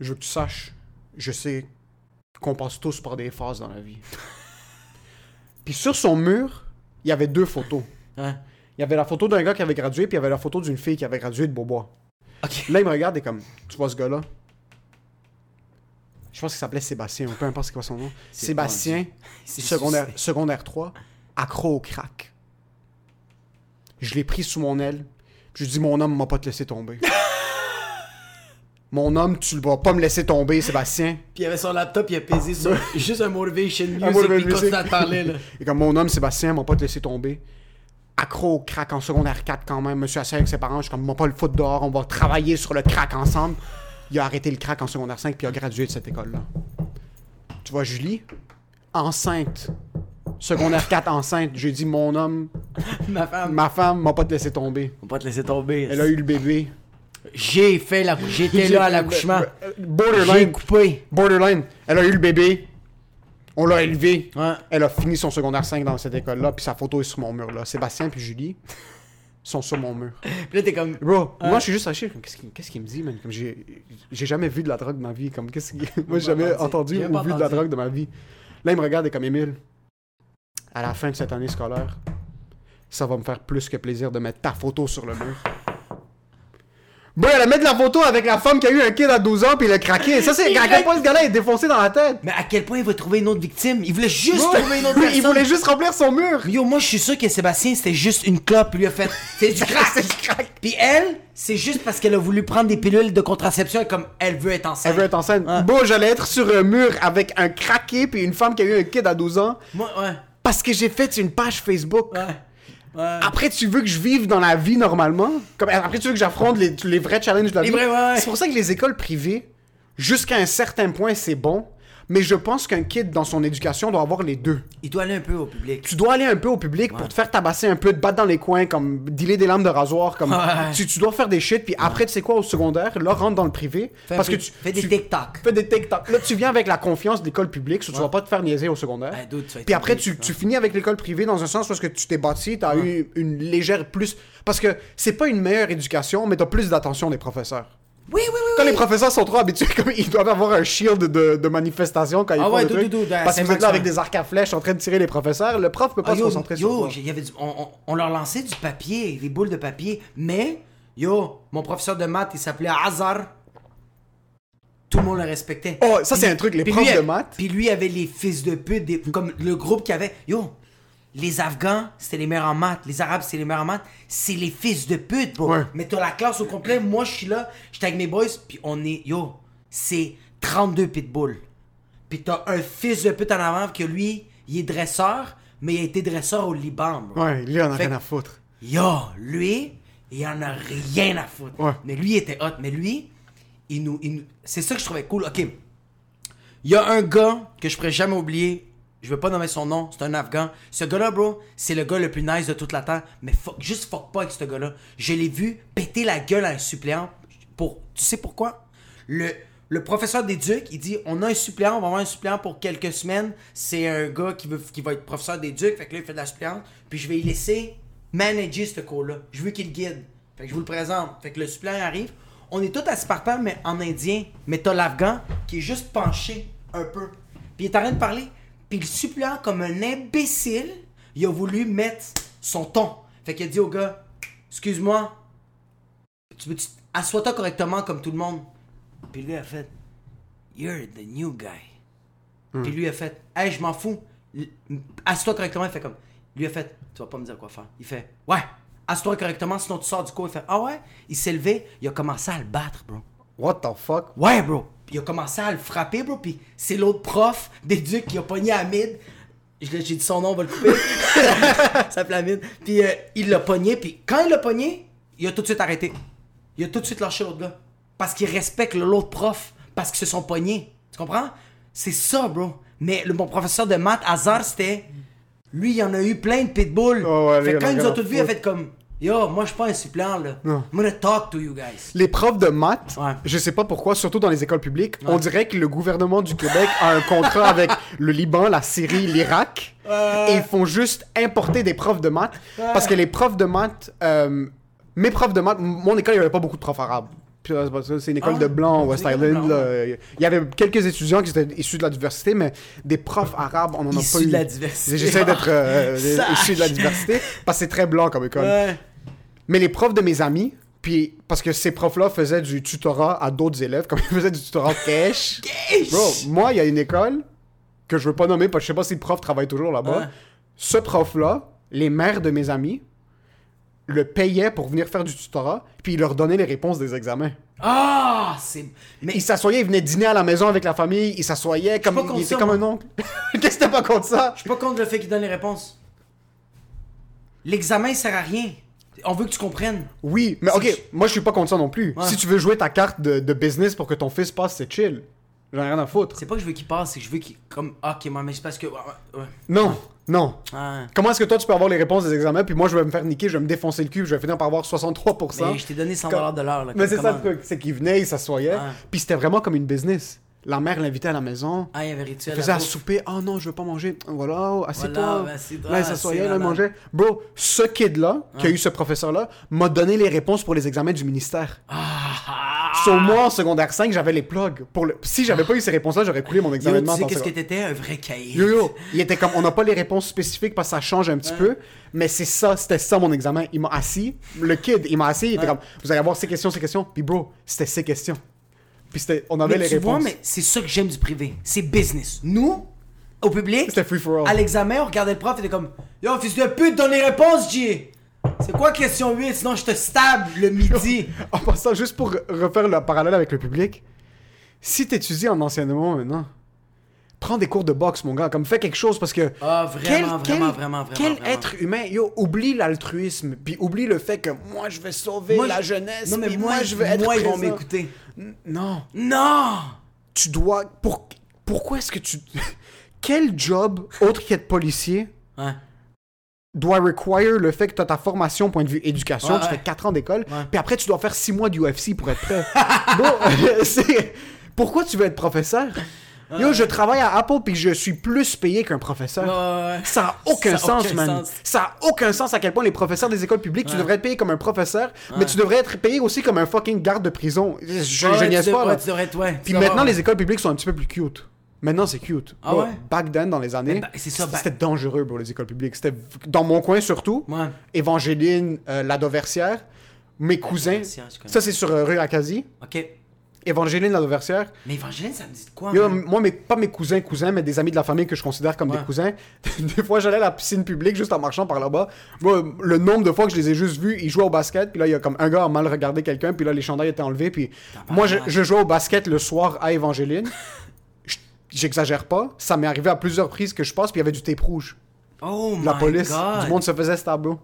je veux que tu saches, je sais qu'on passe tous par des phases dans la vie. puis sur son mur, il y avait deux photos. Ouais. Il y avait la photo d'un gars qui avait gradué, puis il y avait la photo d'une fille qui avait gradué de Beaubois. Là, il me regarde et comme, tu vois ce gars-là? Je pense qu'il s'appelait Sébastien, ou peu importe ce qu'il son nom. C'est Sébastien, C'est secondaire, secondaire 3, accro au crack. Je l'ai pris sous mon aile. Je lui ai dit, mon homme m'a pas te laissé tomber. mon homme, tu vas pas me laisser tomber, Sébastien. Puis il avait son laptop, il a pesé sur juste un motivation music, motivation puis il continue à parler, là. Et comme mon homme, Sébastien, m'a pas te laissé tomber. Accro au crack en secondaire 4 quand même. Monsieur assis avec ses parents, je suis comme, m'a pas le foutre dehors, on va travailler sur le crack ensemble. Il a arrêté le crack en secondaire 5 puis il a gradué de cette école-là. Tu vois, Julie, enceinte. Secondaire 4 enceinte. J'ai dit, mon homme, Ma femme. ma femme m'a pas te laisser tomber. Va pas te laisser tomber. Elle a eu le bébé. J'ai fait la J'étais là à l'accouchement. J'ai Borderline. coupé. Borderline. Elle a eu le bébé. On l'a élevé. Ouais. Elle a fini son secondaire 5 dans cette école-là, puis sa photo est sur mon mur là. Sébastien puis Julie sont sur mon mur. Puis là, t'es comme. Bro, moi je suis juste acheté. Qu'est-ce qu'il qu'est-ce qu'il me dit, man? Comme j'ai j'ai jamais vu de la drogue de ma vie. Comme qu'est-ce qu'il- Moi j'ai jamais entendu. ou vu de la drogue de ma vie. Là il me regarde et comme Émile. À la fin de cette année scolaire, ça va me faire plus que plaisir de mettre ta photo sur le mur. Bro, elle a mis de la photo avec la femme qui a eu un kid à 12 ans puis il a craqué. Ça, c'est à quel point ce gars-là est défoncé dans la tête. Mais à quel point il va trouver une autre victime? Il voulait juste Bro, trouver une autre personne. il voulait juste remplir son mur. Yo, moi je suis sûr que Sébastien c'était juste une clope, lui a fait c'est du crack, C'est du crack. Puis elle, c'est juste parce qu'elle a voulu prendre des pilules de contraception et comme elle veut être enceinte. Elle veut être enceinte. Ouais. Bro, j'allais être sur un mur avec un craqué puis une femme qui a eu un kid à 12 ans Moi, ouais, parce que j'ai fait une page Facebook. ouais, ouais. Après, tu veux que je vive dans la vie normalement? Comme, après, tu veux que j'affronte les, les vrais challenges de la Les vie? ouais. C'est pour ça que les écoles privées, jusqu'à un certain point, c'est bon. Mais je pense qu'un kid, dans son éducation, doit avoir les deux. Il doit aller un peu au public. Tu dois aller un peu au public pour te faire tabasser un peu, te battre dans les coins, comme dealer des lames de rasoir. Comme, Ouais. tu, tu dois faire des shit, puis après, tu sais quoi, au secondaire, là, rentre dans le privé. Fais, parce que tu fais des tu TikTok. fais des TikTok. Là, tu viens avec la confiance de l'école publique, so tu vas pas te faire niaiser au secondaire. Tu Puis après, tu, tu finis avec l'école privée dans un sens parce que tu t'es bâti, t'as eu une légère plus. Parce que c'est pas une meilleure éducation, mais t'as plus d'attention des professeurs. Oui, oui, oui. Quand oui. les professeurs sont trop habitués, comme ils doivent avoir un shield de, de manifestation quand ils Ah font ouais, le truc. dude, dude, parce que vous êtes là avec des arcs à flèches en train de tirer les professeurs, le prof peut pas Ah, se yo, concentrer sur yo, il y avait du- on, on- leur lançait du papier, des boules de papier, mais yo, mon professeur de maths, il s'appelait Hazard. Tout le monde le respectait. Oh, ça, c'est un truc, les profs lui, de maths. Puis lui avait les fils de pute, des- comme le groupe qui avait. Yo, les Afghans, c'était les meilleurs en maths. Les Arabes, c'était les meilleurs en maths. C'est les fils de pute, bro. Ouais. Mais t'as la classe au complet. Moi, je suis là, j'étais avec mes boys, puis on est. Yo, c'est 32 pitbulls. Puis t'as un fils de pute en avant que lui, il est dresseur, mais il a été dresseur au Liban, bro. Ouais, lui, on a Fait rien à foutre. Yo, lui, il en a rien à foutre. Ouais. Mais lui il était hot. Mais lui, il nous, il nous- c'est ça que je trouvais cool. Ok. Il y a un gars que je pourrais jamais oublier. Je veux pas nommer son nom, c'est un Afghan. Ce gars-là, bro, c'est le gars le plus nice de toute la terre. Mais fuck, juste fuck pas avec ce gars-là. Je l'ai vu péter la gueule à un suppléant. Pour, tu sais pourquoi? Le, le professeur d'éduc, il dit on a un suppléant, on va avoir un suppléant pour quelques semaines. C'est un gars qui, va être professeur d'éduc, fait que là, il fait de la suppléante. Puis je vais y laisser manager ce cours-là. Je veux qu'il guide. Fait que je vous le présente. Fait que le suppléant arrive. On est tous assis par terre, mais en indien. Mais t'as l'Afghan qui est juste penché un peu. Puis il est en train de parler. Puis le suppléant, comme un imbécile, il a voulu mettre son ton. Fait qu'il a dit au gars Excuse-moi, tu peux assois-toi correctement comme tout le monde. Puis lui a fait You're the new guy. Puis lui a fait Hey, je m'en fous. Assis-toi correctement. Il fait comme Lui a fait Tu vas pas me dire quoi faire. Il fait Ouais, assis-toi correctement, sinon tu sors du cours. Il fait Ah ouais? Il s'est levé, il a commencé à le battre, bro. What the fuck? Ouais, bro. Il a commencé à le frapper, bro. Puis c'est l'autre prof d'éduc qui a pogné Hamid. J'ai dit son nom, on va le couper. Ça s'appelle Hamid. Puis euh, il l'a pogné. Puis quand il l'a pogné, il a tout de suite arrêté. Il a tout de suite lâché l'autre gars. Parce qu'il respecte l'autre prof. Parce qu'ils se sont pognés. Tu comprends? C'est ça, bro. Mais le, mon professeur de maths, Hazard, c'était. Lui, il en a eu plein de pitbulls. Oh ouais, fait quand ils nous ont tous vus, il a fait comme. Yo, moi, je suis pas un suppléant, là. Non. I'm gonna talk to you guys. Les profs de maths, Ouais. je sais pas pourquoi, surtout dans les écoles publiques, on dirait que le gouvernement du Québec a un contrat avec le Liban, la Syrie, l'Irak, et ils font juste importer des profs de maths. Parce que les profs de maths, euh, mes profs de maths, mon école, il y avait pas beaucoup de profs arabes. Euh, c'est une école Ah, de blancs, West Island. Il y avait quelques étudiants qui étaient issus de la diversité, mais des profs arabes, on en a Issus pas eu. de la diversité. J'essaie d'être euh, issu de la diversité, parce que c'est très blanc comme école. Ouais. Mais les profs de mes amis, puis parce que ces profs-là faisaient du tutorat à d'autres élèves, comme ils faisaient du tutorat cash. Bro, moi, il y a une école que je veux pas nommer parce que je sais pas si le prof travaille toujours là-bas. Ce prof-là, les mères de mes amis le payaient pour venir faire du tutorat, puis il leur donnait les réponses des examens. Ah, c'est. Mais Il s'assoyait, il venait dîner à la maison avec la famille, il s'assoyait comme il était ça, comme moi. un oncle. Qu'est-ce que t'es pas contre ça? Je suis pas contre le fait qu'il donne les réponses. L'examen, sert à rien. On veut que tu comprennes. Oui, mais ok, je- moi je suis pas contre ça non plus. Ouais. Si tu veux jouer ta carte de, de business pour que ton fils passe, c'est chill. J'en ai rien à foutre. C'est pas que je veux qu'il passe, c'est que je veux qu'il. Comme. Ah, ok, mais c'est parce que. Ouais. Non, non. Ah. Comment est-ce que toi tu peux avoir les réponses des examens, puis moi je vais me faire niquer, je vais me défoncer le cul, puis je vais finir par avoir 63%. Mais je t'ai donné 100$ de l'heure. Mais c'est ça le truc, c'est qu'il venait, il s'assoyait, puis c'était vraiment comme une business. La mère l'invitait à la maison, Ah, il y avait rituel. faisait à souper, oh non, je veux pas manger, voilà, assieds-toi. Voilà, ben, là, il s'assoyait, là, il mangeait. Bro, ce kid-là, qui a eu ce professeur-là, m'a donné les réponses pour les examens du ministère. Ah, Sur moi, en secondaire 5, j'avais les plugs. Pour le... Si j'avais pas eu ces réponses-là, j'aurais coulé mon examen Yo, de tu sais qu'est-ce que t'étais? Un vrai cahier. Yo yo, il était comme, on n'a pas les réponses spécifiques parce que ça change un petit peu, mais c'est ça, c'était ça mon examen. Il m'a assis, le kid, il m'a assis, il était comme, vous allez avoir ces questions, ces questions, puis bro, c'était ces questions. Puis on avait Mais les tu vois, mais c'est ça que j'aime du privé. C'est business. Nous, au public, C'était free for all. à l'examen, on regardait le prof, il était comme Yo, fils de pute, donne les réponses, J. C'est quoi question 8 Sinon, je te stab le midi. En passant, juste pour refaire le parallèle avec le public, si t'étudies en enseignement maintenant, prends des cours de boxe, mon gars, comme fais quelque chose parce que. Ah, vraiment, quel, vraiment, quel- vraiment, vraiment, Quel vraiment. être humain, yo, oublie l'altruisme, puis oublie le fait que moi je vais sauver Moi, la je- jeunesse, Non, mais puis moi, je vais être moi ils vont m'écouter. Non, Non tu dois. Pour... Pourquoi est-ce que tu. Quel job, autre qu'être policier, Ouais. doit require le fait que tu as ta formation point de vue éducation, Ouais, tu ouais. fais 4 ans d'école, Ouais. puis après tu dois faire 6 mois d'UFC pour être prêt. bon, c'est pourquoi tu veux être professeur? Yo, je travaille à Apple puis je suis plus payé qu'un professeur. Ouais. Ça a aucun Ça a sens, aucun man. sens. Ça a aucun sens à quel point les professeurs des écoles publiques, tu devrais être payé comme un professeur, mais tu devrais être payé aussi comme un fucking garde de prison. Je, je Ouais, niaise pas, là. ouais, tu devrais Puis maintenant, les écoles publiques sont un petit peu plus cute. Maintenant, c'est cute. Ah Bro, ouais? Back then, dans les années, c'était dangereux pour les écoles publiques. C'était dans mon coin surtout. Ouais. Évangéline euh, Ladoversière, mes cousins. Ça, c'est sur euh, rue Acadie. Ok. Évangéline Ladoversière. Mais Evangeline, ça me dit de quoi Yo, man? moi, mes, pas mes cousins, cousins, mais des amis de la famille que je considère comme Ouais. des cousins. des fois, j'allais à la piscine publique juste en marchant par là-bas. Moi, le nombre de fois que je les ai juste vus, ils jouaient au basket, puis là, il y a comme un gars a mal regardé quelqu'un, puis là, les chandails étaient enlevés, puis moi, je, je jouais au basket le soir à Évangéline. Je- J'exagère pas. Ça m'est arrivé à plusieurs prises que je passe, puis il y avait du tape rouge. Oh La my police, God. du monde se faisait ce tableau.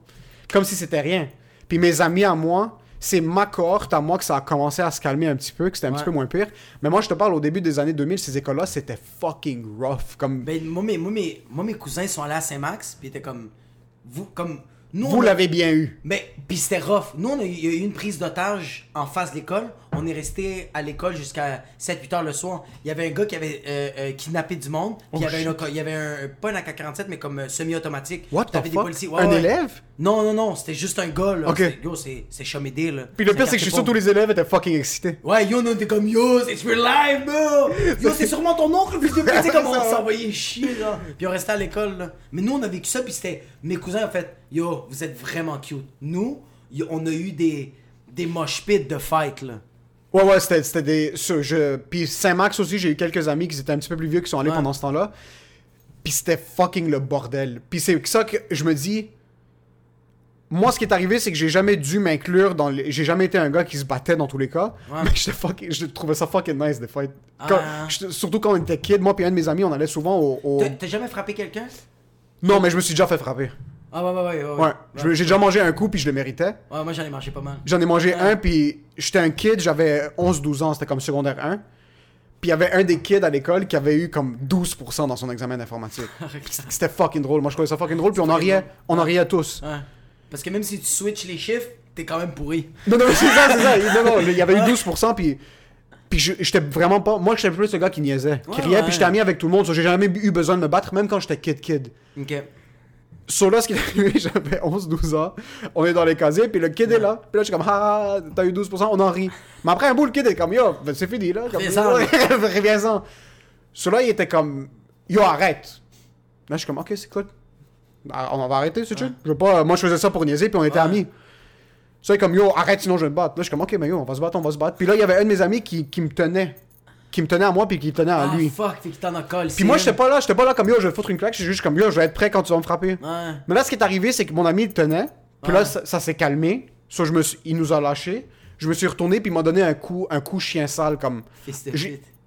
Comme si c'était rien. Puis mes amis à moi, c'est ma cohorte à moi que ça a commencé à se calmer un petit peu, que c'était un Ouais. petit peu moins pire. Mais moi, je te parle au début des années 2000, ces écoles-là, c'était fucking rough. Comme Ben, moi, mes, moi, mes, moi, mes cousins sont allés à Saint-Max, puis ils étaient comme. Vous, comme. Nous, vous a- l'avez bien eu. Mais, puis c'était rough. Nous, on a eu, il y a eu une prise d'otage en face de l'école. On est resté à l'école jusqu'à 7-8 heures le soir. Il y avait un gars qui avait euh, euh, kidnappé du monde. Puis il y Oh, avait, un, il y avait un, pas un AK-47, mais comme euh, semi-automatique. What the des fuck? policiers. Ouais, un ouais. élève? Non, non, non, c'était juste un gars, là. Yo, c'est c'est chamédé, là. Puis le pire, c'est que je suis sûr que tous les élèves étaient fucking excités. Ouais, yo, on était comme yo, c'est real live, bro! Yo, c'est sûrement ton oncle, puis sais comme on s'envoyait chier, là. Puis on restait à l'école, là. Mais nous, on a vécu ça, puis c'était. Mes cousins, en fait, yo, vous êtes vraiment cute. Nous, on a eu des. Des mosh pits de fight, là. Ouais, ouais, c'était c'était des. je... Puis Saint-Max aussi, j'ai eu quelques amis qui étaient un petit peu plus vieux qui sont allés Ouais. pendant ce temps-là. Puis c'était fucking le bordel. Puis c'est ça que je me dis. Moi, ce qui est arrivé, c'est que j'ai jamais dû m'inclure dans les... J'ai jamais été un gars qui se battait dans tous les cas. Ouais. Mais j'étais fucking... je trouvais ça fucking nice, des fights. Quand- Ah. j'étais- Surtout quand on était kid, moi et un de mes amis, on allait souvent au... au- T'as- T'as jamais frappé quelqu'un? Non, mais je me suis déjà fait frapper. Ah, ouais, ouais, ouais. Ouais, Ouais. Je- J'ai déjà mangé un coup, puis je le méritais. Ouais, moi, j'en ai mangé pas mal. J'en ai mangé Ouais. un, puis j'étais un kid, j'avais 11-12 ans, c'était comme secondaire 1. Puis il y avait un des kids à l'école qui avait eu comme 12% dans son examen d'informatique. Puis C'était fucking drôle. Moi, je trouvais ça fucking drôle, puis on en riait, on en riait tous. Ouais. Parce que même si tu switches les chiffres, t'es quand même pourri. Non, non, c'est ça, c'est ça. Non, non, il y avait eu 12%, puis... Puis j'étais vraiment pas... Moi, j'étais plus le gars qui niaisait, qui Ouais, riait, ouais. puis j'étais ami avec tout le monde. J'ai jamais eu besoin de me battre, même quand j'étais kid-kid. Ok. So là, ce qui est arrivé, j'avais 11-12 ans. On est dans les casiers, puis le kid est là. Puis là, je suis comme, ah, t'as eu 12%, on en rit. Mais après, un bout, le kid est comme, yo, ben, c'est fini, là. Comme, Reviens-en. So là, il était comme, yo, arrête. Là, je suis comme, ok, c'est cool. Ah, On va arrêter, c'est chill. Je veux pas... Moi, je faisais ça pour niaiser, puis on était Ouais. amis. So, il est comme, yo, arrête, sinon je vais me battre. Là, je suis comme, ok, mais yo, on va se battre, on va se battre. Puis là, il y avait un de mes amis qui, qui me tenait. Qui me tenait à moi, puis qui me tenait à Ah, lui. fuck, fait qu'il t'en a collé. Puis moi, j'étais pas là, j'étais pas là comme, yo, je vais foutre une claque. J'étais juste comme, yo, je vais être prêt quand tu vas me frapper. Ouais. Mais là, ce qui est arrivé, c'est que mon ami le tenait. Puis là, ça, ça s'est calmé. So, je me suis- il nous a lâchés. Je me suis retourné, puis il m'a donné un coup, un coup chien sale. Comme,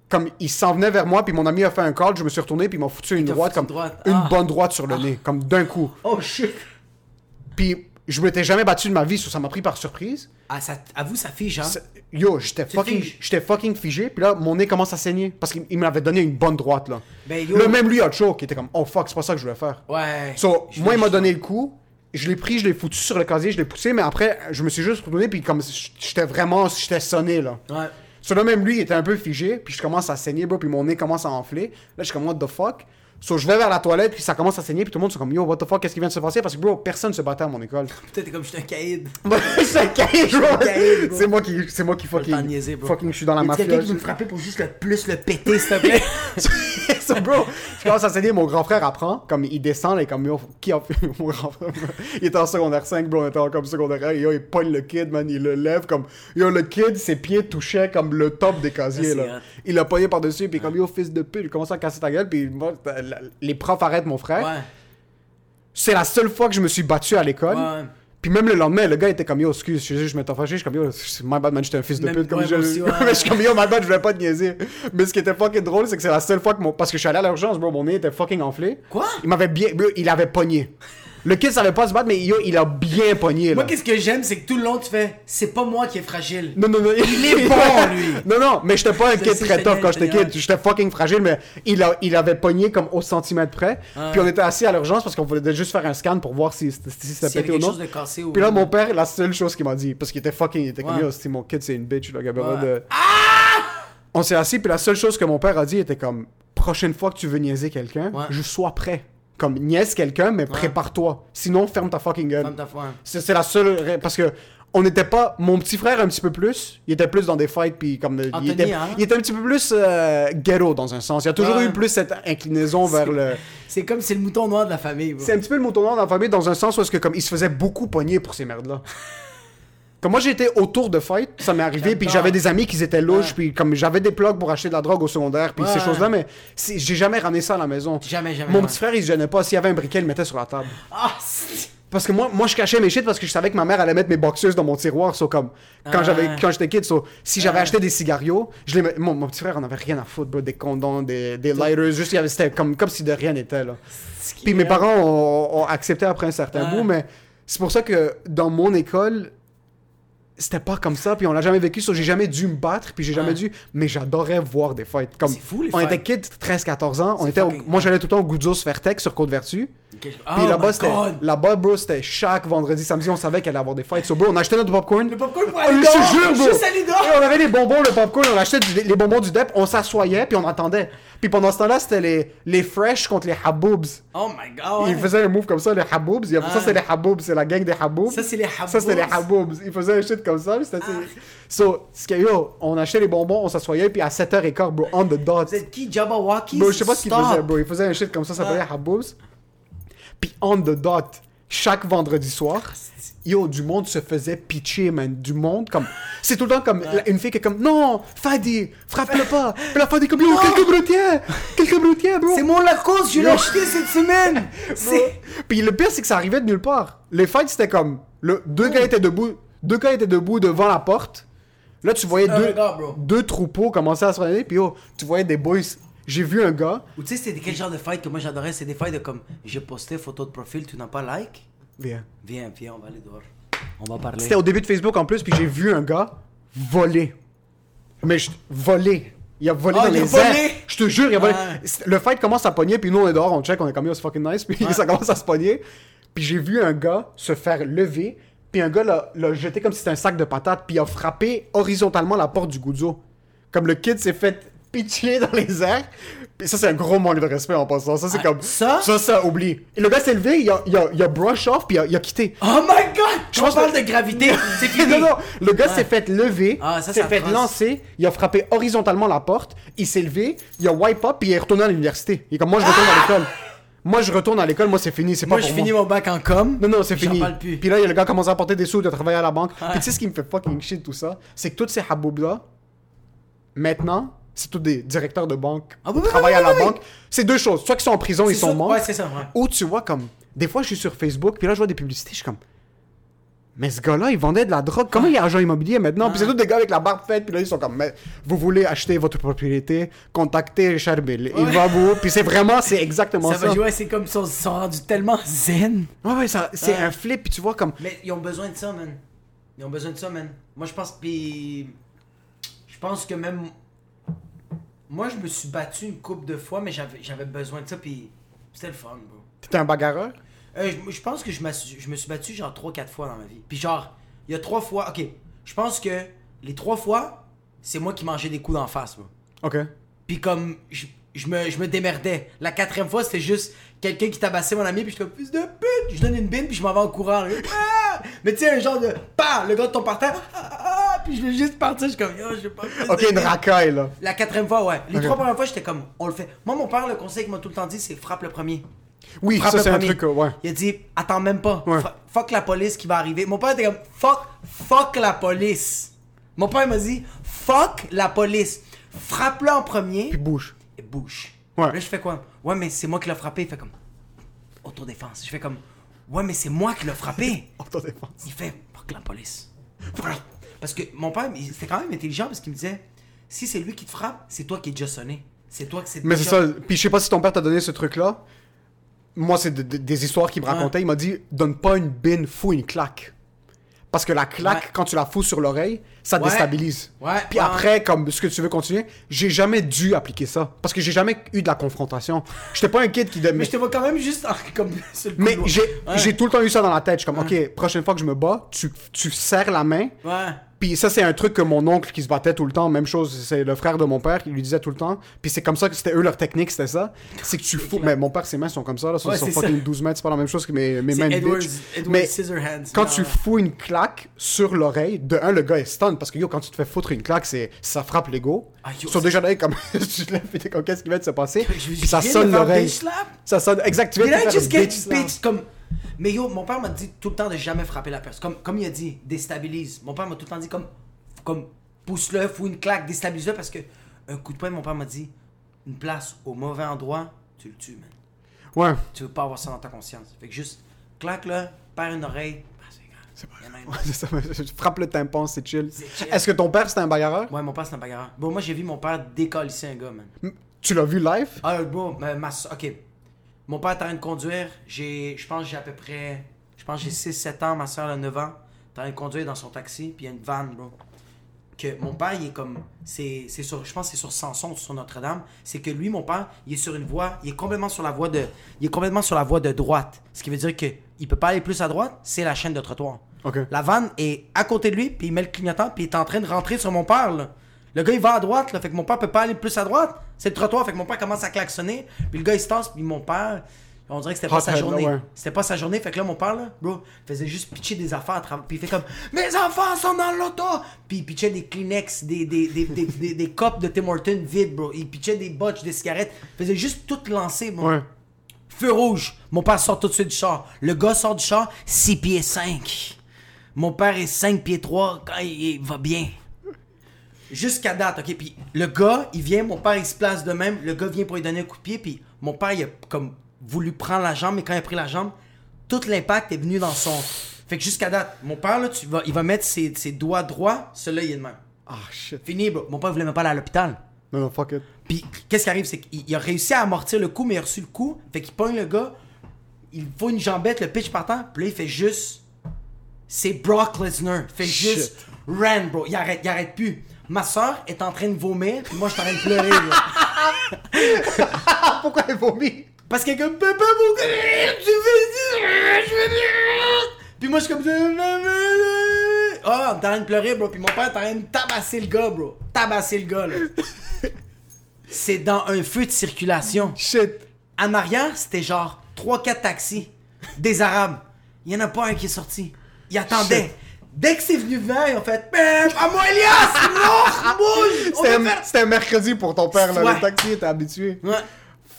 comme il s'en venait vers moi, puis mon ami a fait un call. Je me suis retourné, puis il m'a foutu une droite, foutu comme une Ah. bonne droite sur le nez, comme d'un coup. Oh shit. Puis je m'étais jamais battu de ma vie, so ça m'a pris par surprise. Ah, ça, avoue, ça fige, hein? Yo, j'étais fucking, j'étais fucking figé, puis là, mon nez commence à saigner. Parce qu'il il m'avait donné une bonne droite, là. Ben, yo. Là, même lui a choke, il était comme, oh fuck, c'est pas ça que je voulais faire. Ouais. So, moi, il m'a donné le coup. Je l'ai pris, je l'ai foutu sur le casier, je l'ai poussé, mais après, je me suis juste retourné, puis comme j'étais vraiment, j'étais sonné, là. Ouais. So, là, même lui, il était un peu figé, puis je commence à saigner, bro, puis mon nez commence à enfler. Là, je suis comme, what the fuck? So, je vais vers la toilette, puis ça commence à saigner, puis tout le monde sont comme, yo, what the fuck, qu'est-ce qui vient de se passer? Parce que, bro, personne se battait à mon école. Peut-être comme je suis un caïd. cahier, bro. un cahier, bro. C'est moi qui, c'est moi qui fucking, niaiser, fucking, je suis dans la mafia. quelqu'un qui veut me frapper pour juste le plus le péter, s'il te plaît? so, bro, je commence à saigner, mon grand frère apprend, comme il descend, et comme, yo, qui a fait mon grand frère? il était en secondaire 5, bro, on était en comme secondaire 1, et yo, il pogne le kid, man, il le lève, comme, yo, le kid, ses pieds touchaient comme le top des casiers, là. hot. Il l'a pogné par-dessus, puis comme, yo, fils de pute, il commence à casser ta gueule, puis moi, les profs arrêtent mon frère. Ouais. C'est la seule fois que je me suis battu à l'école. Ouais. Puis même le lendemain, le gars était comme yo, excuse, je, je m'étais fâché, je suis comme yo, my bad man, j'étais un fils de pute. Comme ouais, je, aussi, ouais. mais je suis comme yo, my bad, je voulais pas te niaiser. Mais ce qui était fucking drôle, c'est que c'est la seule fois que mon. Parce que je suis allé à l'urgence, bro, mon nez était fucking enflé. Quoi? Il m'avait bien. il avait pogné. Le kid savait pas se battre, mais yo, il a bien pogné. Là. Moi, qu'est-ce que j'aime, c'est que tout le long, tu fais, c'est pas moi qui est fragile. Non, non, non. Il est bon, lui. Non, non, mais j'étais pas un kid très tough quand j'étais kid. J'étais fucking fragile, mais il, a, il avait pogné comme au centimètre près. Ah. Puis on était assis à l'urgence parce qu'on voulait juste faire un scan pour voir si, si, si ça avait pétait ou quelque non. chose de cassé ou. Puis là, mon père, la seule chose qu'il m'a dit, parce qu'il était fucking, il était comme, Ouais. c'est mon kid, c'est une bitch, là. Ouais. de- On s'est assis, puis la seule chose que mon père a dit était comme, prochaine fois que tu veux niaiser quelqu'un, Ouais. je sois prêt. Comme, niaise quelqu'un, mais prépare-toi. Sinon, ferme ta fucking gueule. Femme ta foi. C'est la seule. Parce que. On n'était pas. Mon petit frère, un petit peu plus. Il était plus dans des fights, puis comme. il, était, hein? il était un petit peu plus euh, ghetto dans un sens. Il a toujours Ouais. eu plus cette inclinaison vers le. C'est comme c'est le mouton noir de la famille. C'est un petit peu le mouton noir dans la famille dans un sens où est-ce que comme il se faisait beaucoup pogner pour ces merdes-là. Comme moi j'étais autour de fight, ça m'est arrivé, puis j'avais des amis qui étaient louches, puis comme j'avais des plugs pour acheter de la drogue au secondaire, puis ces choses-là, mais j'ai jamais ramené ça à la maison. Jamais, jamais. Mon petit frère il se gênait pas, s'il y avait un briquet, il le mettait sur la table. Ah, Parce que moi, moi je cachais mes shit parce que je savais que ma mère allait mettre mes boxers dans mon tiroir, so comme quand Ah. j'avais quand j'étais kid, so, si j'avais Ah. acheté des cigarios, je les mon, mon petit frère on avait rien à foutre, bro, des condoms, des, des lighters, juste c'était comme comme si de rien n'était là. Puis mes parents ont, ont accepté après un certain bout, mais c'est pour ça que dans mon école, c'était pas comme ça, puis on l'a jamais vécu, so j'ai jamais dû me battre, puis j'ai jamais Ouais. dû, mais j'adorais voir des fights. Comme, fou, les on fights. était kids, 13-14 ans, on était au- moi j'allais tout le temps au Guzzo's Fairtech sur Côte-Vertu, Ok. puis Oh là-bas, my c'était, là-bas, bro, c'était chaque vendredi, samedi, on savait qu'il allait avoir des fights. So, bro, on achetait notre popcorn. Le popcorn pour Oh, aller te jure, bro. Juste aller. Et on avait les bonbons, le popcorn, on achetait du- les bonbons du DEP, on s'assoyait, puis on attendait. Puis pendant ce temps-là, c'était les, les fresh contre les haboubs. Oh my god. Ils faisaient un move comme ça, les haboubs. Ça, Ah. c'est les haboubs, c'est la gang des haboubs. Ça, c'est les habos. Ça, c'était les haboubs. Ils faisaient un shit comme ça. C'était So, ce qu'il y a, yo, on achetait les bonbons, on s'assoyait, puis à 7h15, bro, on the dot. Vous êtes qui, Jabberwocky? Bro, je sais pas ce qu'il Stop. faisait, bro. Il faisait un shit comme ça, ça s'appelait Haboubs. Puis on the dot, chaque vendredi soir, yo, du monde se faisait pitcher, man. Du monde, comme. C'est tout le temps comme une fille qui est comme, non, Fadi, frappe-le pas. Puis la Fadi, comme, yo, quelques broutiers, quelques broutiers, bro. C'est mon Lacoste, je l'ai acheté cette semaine. Puis le pire, c'est que ça arrivait de nulle part. Les fights, c'était comme, le, deux gars étaient debout, deux gars étaient debout devant la porte. Là, tu voyais regard, deux troupeaux commencer à se regarder, puis yo, tu voyais des boys. J'ai vu un gars, Ou tu sais, c'était quel genre de fight que moi j'adorais? C'est des fights de comme, j'ai posté photo de profil, tu n'as pas like? viens. Viens, viens, on va aller dehors. On va parler. C'était au début de Facebook en plus, puis j'ai vu un gars voler. Mais je... voler. Il a volé Ah, dans il a les volé? airs. Je te jure, il a volé. C'est- Le fight commence à pogner, puis nous on est dehors, on check, on est comme c'est fucking nice, puis ça commence à se pogner. Puis j'ai vu un gars se faire lever, puis un gars l'a l'a jeté comme si c'était un sac de patates, puis il a frappé horizontalement la porte du goudzo. Comme le kid s'est fait pitcher dans les airs. Puis ça, c'est un gros manque de respect en passant. Ça, c'est Ah, comme. ça? Ça, ça, oublie. Et le gars s'est levé, il a, il a, il a brush off, puis il a, il a quitté. Oh my god! Je pense parle que- de gravité. C'est fini. non, non, le gars Ouais. s'est fait lever, Ah, s'est fait lancer, il a frappé horizontalement la porte, il s'est levé, il a wipe up, puis il est retourné à l'université. Il est comme, moi, je retourne à l'école. Moi, je retourne à l'école, moi, c'est fini, c'est pas Moi, pour je moi. finis mon bac en com. Non, non, c'est fini. parle plus. Puis là, il y a le gars qui commence à apporter des sous, de travailler à la banque. Ouais. Puis tu sais ce qui me fait fucking shit, tout ça, c'est que tous ces haboubs-là, maintenant, c'est tous des directeurs de banque Ah qui oui, travaillent oui, à la banque. C'est deux choses. Soit qu'ils sont en prison, ils sont ça- morts. Ouais, c'est ça, ouais. Ou tu vois comme. Des fois, je suis sur Facebook, puis là, je vois des publicités, je suis comme. Mais ce gars-là, il vendait de la drogue. Comment il est agent immobilier maintenant? Puis c'est tous des gars avec la barbe faite, puis là, ils sont comme. Mais vous voulez acheter votre propriété, contactez Richard Bill. Il Ouais. va vous. Puis c'est vraiment, c'est exactement Ça ça. va jouer, c'est comme sont, ils sont rendus tellement zen. Ouais, ouais, ça- c'est Ouais. un flip, puis tu vois comme. Mais ils ont besoin de ça, man. Ils ont besoin de ça, man. Moi, je pense, puis je pense que même moi, je me suis battu une couple de fois, mais j'avais j'avais besoin de ça, puis c'était le fun, bro. T'es un bagarreur? Euh, je, je pense que je, je me suis battu genre 3-4 fois dans ma vie. Puis genre, il y a 3 fois, ok, je pense que les 3 fois, c'est moi qui mangeais des coups d'en face, bro. Ok. Puis comme, je, je me, je me démerdais. La quatrième fois, c'était juste quelqu'un qui tabassait mon ami, puis je suis comme, fils de pute! Je donne une bine, puis je m'en vais en courant. là. Ah! Mais tu sais, un genre de, pas, le gars tombe par terre, ah, puis je vais juste partir, je suis comme, yo, je sais pas. Ok, une racaille, là. La quatrième fois, ouais. Les trois premières fois, j'étais comme, on le fait. Moi, mon père, le conseil qu'il m'a tout le temps dit, c'est frappe le premier. Oui, Frappe ça, c'est un truc, ouais. Il a dit, attends même pas. Ouais. Fuck la police qui va arriver. Mon père était comme, fuck, fuck la police. Mon père m'a dit, fuck la police. Frappe-le en premier Puis bouge. et bouge. Ouais. Là, je fais quoi? Ouais, mais c'est moi qui l'ai frappé. Il fait comme, autodéfense. Je fais comme, ouais, mais c'est moi qui l'ai frappé. Autodéfense. Il fait fuck la police. Fuck. Parce que mon père, c'était quand même intelligent parce qu'il me disait si c'est lui qui te frappe, c'est toi qui es déjà sonné. C'est toi qui c'est Mais c'est ça. Puis je sais pas si ton père t'a donné ce truc-là. Moi, c'est de- de- des histoires qu'il me racontait. Il m'a dit donne pas une bine, fous une claque. Parce que la claque, Ouais. quand tu la fous sur l'oreille, ça Ouais. déstabilise. Ouais, Puis après, comme ce que tu veux continuer, j'ai jamais dû appliquer ça. Parce que j'ai jamais eu de la confrontation. J'étais pas un kid qui. de- Mais je te vois quand même juste comme Mais j'ai tout le temps eu ça dans la tête. Je suis comme, ok, prochaine fois que je me bats, tu, tu serres la main. Puis ça, c'est un truc que mon oncle qui se battait tout le temps, même chose, c'est le frère de mon père qui lui disait tout le temps. Puis c'est comme ça que c'était eux, leur technique, c'était ça. C'est que tu fous. Mais mon père, ses mains sont comme ça, là. Sont, Ouais, sont c'est fucking ça. 12 mètres, c'est pas la même chose que mes, mains de bitch. Edward Mais quand Non, tu fous une claque sur l'oreille, de un, le gars est stun. Parce que yo, quand tu te fais foutre une claque, c'est ça frappe l'ego. Ah, Ils sont déjà là, comme tu te lèves, t'es comme, qu'est-ce qui de se passer? Puis ça sonne l'oreille. Ça sonne, exact, tu viens de faire bitch comme... Mais yo, mon père m'a dit tout le temps de jamais frapper la personne. Comme, comme il a dit, déstabilise. Mon père m'a tout le temps dit comme, comme pousse-le, fous une claque, déstabilise-le parce que un coup de poing, mon père m'a dit, une place au mauvais endroit, tu le tues, man. Ouais. Tu veux pas avoir ça dans ta conscience. Fait que juste, claque-le, perds une oreille, ah, c'est pas Ouais, ça, je frappe le tympan, c'est chill. Est-ce que ton père, c'était un bagarreur? Ouais, mon père, c'est un bagarreur. Bon, moi, j'ai vu mon père décalisser un gars, man. Tu l'as vu live? Ah, bon, ma, ma ok. Mon père est en train de conduire. J'ai, je pense que j'ai à peu près, je pense j'ai 6-7 ans, ma soeur a 9 ans. T'es en train de conduire dans son taxi, puis il y a une vanne, bro. Que mon père, il est comme, c'est, c'est sur, je pense que c'est sur Samson, sur Notre-Dame. C'est que lui, mon père, il est sur une voie, il est complètement sur la voie de, il est complètement sur la voie de droite. Ce qui veut dire que il peut pas aller plus à droite, c'est la chaîne de trottoir. Ok. La vanne est à côté de lui, puis il met le clignotant, puis il est en train de rentrer sur mon père, là. Le gars, il va à droite, là, fait que mon père peut pas aller plus à droite. C'est le trottoir, fait que mon père commence à klaxonner, puis le gars, il se tasse, puis mon père, on dirait que c'était pas Hot sa journée. ouais. C'était pas sa journée, fait que là, mon père, là, bro, faisait juste pitcher des affaires à travers, puis il fait comme « Mes enfants sont dans l'auto! » Puis il pitchait des Kleenex, des, des, des, des, des, des copes de Tim Hortons vides, bro. Il pitchait des botches, des cigarettes. Il faisait juste tout lancer, bro. Ouais. Feu rouge. Mon père sort tout de suite du char. Le gars sort du char, 6 pieds 5. Mon père est 5 pieds 3 quand il va bien. Jusqu'à date, ok? Puis le gars, il vient, mon père, il se place de même. Le gars vient pour lui donner un coup de pied. Puis mon père, il a comme voulu prendre la jambe, mais quand il a pris la jambe, tout l'impact est venu dans son. Fait que jusqu'à date, mon père, là, tu vas, il va mettre ses, ses doigts droits, celui-là, il est de même. Ah, shit. Fini, bro. Mon père voulait même pas aller à l'hôpital. Non, non, fuck it. Puis, qu'est-ce qui arrive, c'est qu'il il a réussi à amortir le coup, mais il a reçu le coup. Fait qu'il pogne le gars, il faut une jambette, le pitch partant, puis là, il fait juste. C'est Brock Lesnar. Il fait Shit. juste. Ran, bro. Il arrête, il arrête plus. Ma soeur est en train de vomir, puis moi, je suis en train de pleurer, pourquoi il vomit? Parce que comme papa mon tu fais je veux dire. Puis moi je suis comme Ah, on est en train de pleurer bro, puis mon père est en train de tabasser le gars bro. Tabasser le gars là. C'est dans un feu de circulation. Shit. En arrière, c'était genre 3-4 taxis. Des Arabes. Il y en a pas un qui est sorti. Ils attendaient. Dès que c'est venu vers, ils ont fait Bam! À moi, Elias! Non! Bouge! C'était un, faire- c'était un mercredi pour ton père, là. Ouais. Le taxi était habitué. Ouais.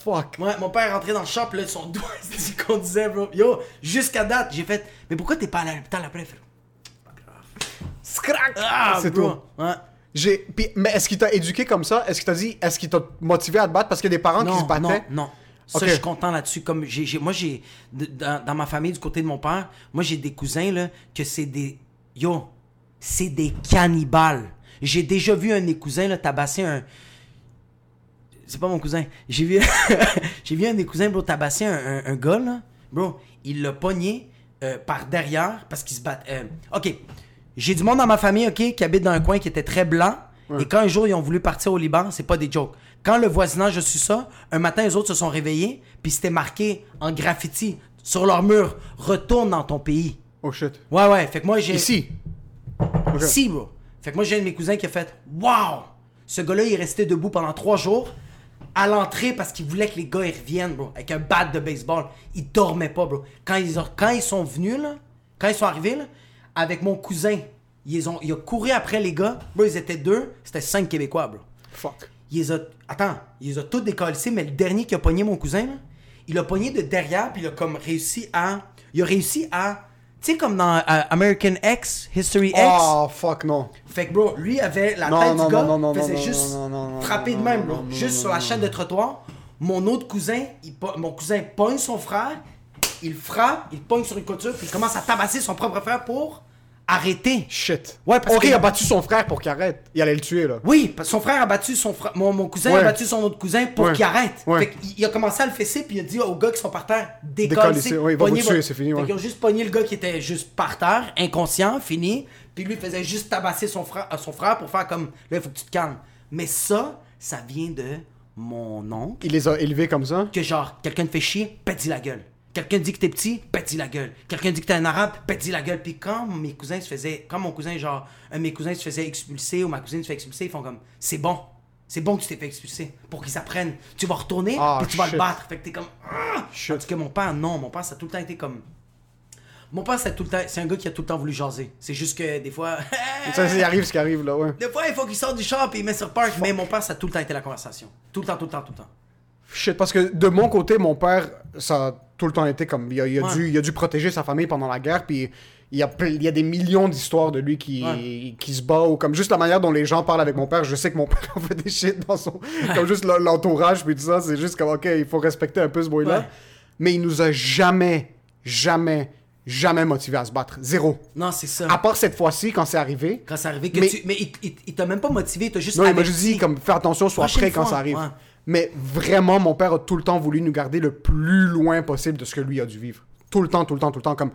Fuck. Ouais, mon père est rentré dans le shop, là, son doigt, il conduisait, bro. Yo, jusqu'à date, j'ai fait, mais pourquoi t'es pas allé à l'hôpital après? frère? Scrac! Ah, c'est bro. tout. Ouais. J'ai... mais est-ce qu'il t'a éduqué comme ça? Est-ce qu'il t'a dit... Est-ce qu'il t'a motivé à te battre? Parce qu'il y a des parents qui se battaient. non, non. Ça, Ok. je suis content là-dessus. Comme j'ai, moi, j'ai, dans, dans ma famille, du côté de mon père, moi, j'ai des cousins, là, que c'est des, yo, c'est des cannibales. J'ai déjà vu un de mes cousins, là, tabasser un, c'est pas mon cousin. J'ai vu, j'ai vu un des cousins, bro, tabasser un, un, un gars, là. Bro, il l'a pogné euh, par derrière parce qu'il se bat. euh, ok. J'ai du monde dans ma famille, ok, qui habite dans un coin qui était très blanc. Et quand un jour ils ont voulu partir au Liban, c'est pas des jokes. Quand le voisinage a su ça, un matin, les autres se sont réveillés, puis c'était marqué en graffiti sur leur mur Retourne dans ton pays. Oh shit. Ouais, ouais. Fait que moi, j'ai. Ici. Si, bro. Fait que moi, j'ai un de mes cousins qui a fait Waouh! Ce gars-là, il est resté debout pendant trois jours à l'entrée parce qu'il voulait que les gars ils reviennent, bro, avec un bat de baseball. Ils dormaient pas, bro. Quand ils, ont- quand ils sont venus, là, quand ils sont arrivés, là, avec mon cousin, ils ont, il a couru après les gars. Bro, ils étaient deux, c'était cinq Québécois, bro. Fuck. Il les a, attends, il les a tous décalcés, mais le dernier qui a pogné mon cousin, là, il a pogné de derrière, puis il a comme réussi à, il a réussi à, tu sais, comme dans euh, American X, History X? Oh, fuck, non. Fait que, bro, lui avait la Non, tête non, du gars, non, non, non, faisait non, juste frapper de même, bro. juste sur la chaîne de trottoir. Mon autre cousin, il mon cousin pogne son frère, il frappe, il pogne sur une couture, puis il commence à tabasser son propre frère pour arrêter. Shit. Ouais, parce que- il a battu son frère pour qu'il arrête. Il allait le tuer, là. Oui, son frère a battu son frère. Mon, mon cousin Ouais. a battu son autre cousin pour Ouais. qu'il arrête. Ouais. Fait qu'il a commencé à le fesser, puis il a dit aux gars qui sont par terre, il va vous tuer, c'est fini. Fait qu'ils ont juste pogné le gars qui était juste par terre, inconscient, fini. Puis lui faisait juste tabasser son frère, euh, son frère pour faire comme là, il faut que tu te calmes. Mais ça, ça vient de mon oncle. Il les a élevés comme ça? Que genre, quelqu'un te fait chier, pète-y la gueule. Quelqu'un dit que t'es petit, pète-y la gueule. Quelqu'un dit que t'es un arabe, pète-y la gueule. Puis quand mes cousins se faisaient, quand mon cousin, genre, un de mes cousins se faisait expulser ou ma cousine se fait expulser, ils font comme, c'est bon. C'est bon que tu t'es fait expulser pour qu'ils apprennent. Tu vas retourner, puis tu vas le battre. Fait que t'es comme, ah! Tandis que mon père, non, mon père, ça a tout le temps été comme. Mon père, c'est tout le temps, c'est un gars qui a tout le temps voulu jaser. C'est juste que des fois. Ça, il arrive ce qui arrive, là, ouais. Des fois, il faut qu'il sorte du shop et il met sur park. Mais mon père, ça a tout le temps été la conversation. Tout le temps, tout le temps, tout le temps. Shit, parce que de mon côté, mon père, ça tout le temps été comme. Il a, il a Ouais. dû, il a dû protéger sa famille pendant la guerre, puis il y a, ple- il y a des millions d'histoires de lui qui, Ouais. qui se bat, ou comme juste la manière dont les gens parlent avec mon père. Je sais que mon père a fait des shit dans son. comme juste l'en- l'entourage, puis tout ça. C'est juste comme, ok, il faut respecter un peu ce boy-là. Ouais. Mais il nous a jamais, jamais, jamais motivé à se battre. Zéro. Non, c'est ça. À part cette fois-ci, quand c'est arrivé. Quand c'est arrivé, que Mais- tu... mais il, il- il t'a même pas motivé, il t'a juste Non, il m'a juste dit, comme, fais attention, sois prêt quand fois, ça arrive. ouais. Mais vraiment, mon père a tout le temps voulu nous garder le plus loin possible de ce que lui a dû vivre. Tout le temps, tout le temps, tout le temps. Comme,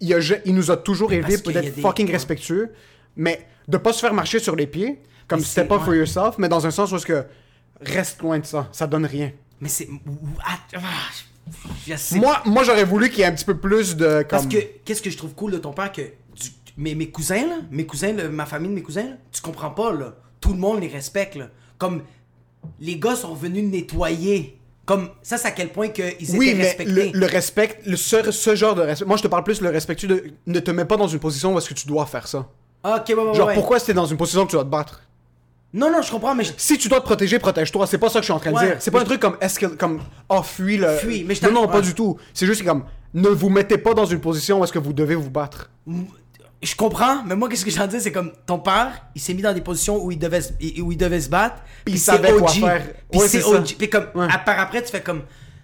il, a, il nous a toujours élevés d'être des- fucking respectueux, mais de pas se faire marcher sur les pieds, comme c'était pas for yourself, mais dans un sens où est-ce que reste loin de ça, ça donne rien. Mais c'est. Ah, ah, Moi, moi j'aurais voulu qu'il y ait un petit peu plus de. Parce que, qu'est-ce que je trouve cool de ton père que. du- mes, mes cousins, là, mes cousins, là, ma famille de mes cousins, là, tu comprends pas, là. Tout le monde les respecte, là. Comme. Les gars sont venus nettoyer. Comme. Ça, c'est à quel point qu'ils Oui, étaient mais respectés. le, le respect, le, ce, ce genre de respect. Moi, je te parle plus le respectueux de. Ne te mets pas dans une position où est-ce que tu dois faire ça. Ok, ouais, ouais, Genre, ouais. pourquoi t'es dans une position que tu dois te battre? Non, non, je comprends, mais. je- Si tu dois te protéger, protège-toi. C'est pas ça que je suis en train de dire. C'est pas mais un truc comme est-ce que comme oh fuis le. Fuis, mais je non non pas du tout. C'est juste comme ne vous mettez pas dans une position où est-ce que vous devez vous battre. Je comprends, mais moi, qu'est-ce que de dire, c'est comme ton père, il s'est mis dans des positions où il devait, se- où il devait se battre. Puis il savait quoi faire. Puis Ouais, c'est. OG. Puis comme, Ouais. à part après, tu fais comme.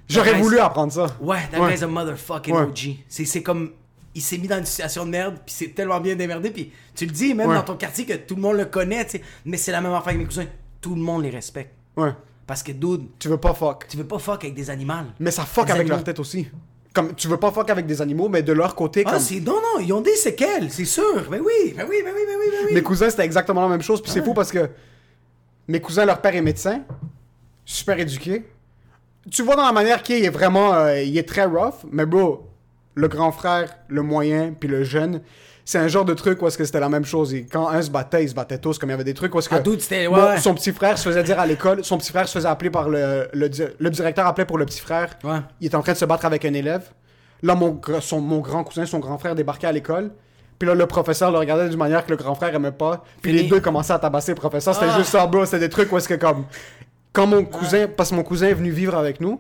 J'aurais voulu apprendre ça. Ouais, that Ouais. guy's a motherfucking. OG. C'est comme. Il s'est mis dans une situation de merde, puis c'est tellement bien démerdé, puis tu le dis même dans ton quartier que tout le monde le connaît, tu sais. Mais c'est la même affaire avec mes cousins. Tout le monde les respecte. Ouais. Parce que, dude, Tu veux pas fuck. tu veux pas fuck avec des animaux. Mais ça fuck Des avec animaux. leur tête aussi. Comme tu veux pas fuck avec des animaux, mais de leur côté Ah, c'est. Non, non, ils ont des séquelles, c'est sûr. Mais oui, mais oui, mais oui, mais oui, mais oui. Mes cousins, c'était exactement la même chose. Puis c'est fou parce que mes cousins, leur père est médecin, super éduqué. Tu vois dans la manière qu'il est vraiment, euh, il est très rough, mais bro, le grand frère, le moyen, puis le jeune, c'est un genre de truc où est-ce que c'était la même chose. Et quand un se battait, ils se battaient tous, comme il y avait des trucs où est-ce que Ah, dude, ouais, ouais. son petit frère se faisait dire à l'école, son petit frère se faisait appeler par le, le, di- le directeur appelait pour le petit frère. Ouais. Il était en train de se battre avec un élève. Là, mon, son, mon grand cousin, son grand frère débarquait à l'école. Puis là, le professeur le regardait d'une manière que le grand frère aimait pas. Puis Fini. les deux commençaient à tabasser le professeur. C'était Ah. juste ça, bro. C'était des trucs où est-ce que comme... Quand mon cousin... Parce que mon cousin est venu vivre avec nous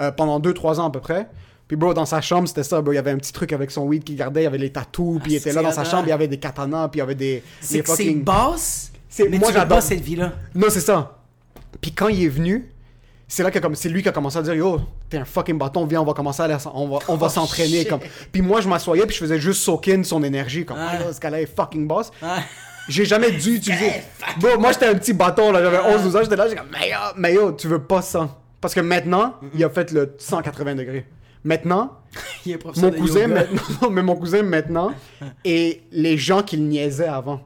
euh, pendant 2-3 ans à peu près. Puis bro, dans sa chambre, c'était ça, bro. Il y avait un petit truc avec son weed qu'il gardait. Il y avait les tatous. Puis il était là dans sa c'est chambre. Il y avait des katanas. Puis il y avait des... C'est basse, C'est- mais moi, j'adore. cette vie-là. Non, c'est ça. Puis quand il est venu, c'est là que comme c'est lui qui a commencé à dire yo, t'es un fucking bâton, viens, on va commencer à aller- on va on va Oh, s'entraîner comme. Puis moi je m'assoyais puis je faisais juste soak in son énergie comme. Ah, ce gars-là est fucking boss. Ouais. J'ai jamais dû utiliser. Bon, moi j'étais un petit bâton là, j'avais 11 12 ans, j'étais là, j'étais comme mais yo, mais yo, tu veux pas ça parce que maintenant, il a fait le 180 degrés. Maintenant, Il est mon cousin maintenant, non, mais mon cousin maintenant et les gens qui le niaisaient avant.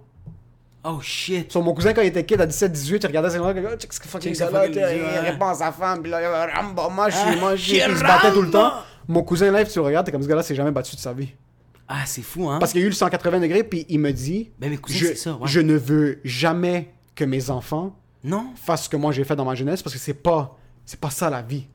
Oh shit. Sur mon cousin, quand il était kid à 17-18, il regardait ses check ce que fucking Check ce gars-là, fucking il répond à sa femme, puis là, il Rambo, moi je suis, Ah, moi je il se battait tout le temps. Mon cousin live, tu le regardes, t'es comme ce gars-là, s'est jamais battu de sa vie. Ah, c'est fou, hein? Parce qu'il y a eu le 180 degrés, puis il me dit, Ben, mes cousins, je, c'est ça, ouais. je ne veux jamais que mes enfants Non. fasse ce que moi j'ai fait dans ma jeunesse parce que c'est pas c'est pas ça la vie.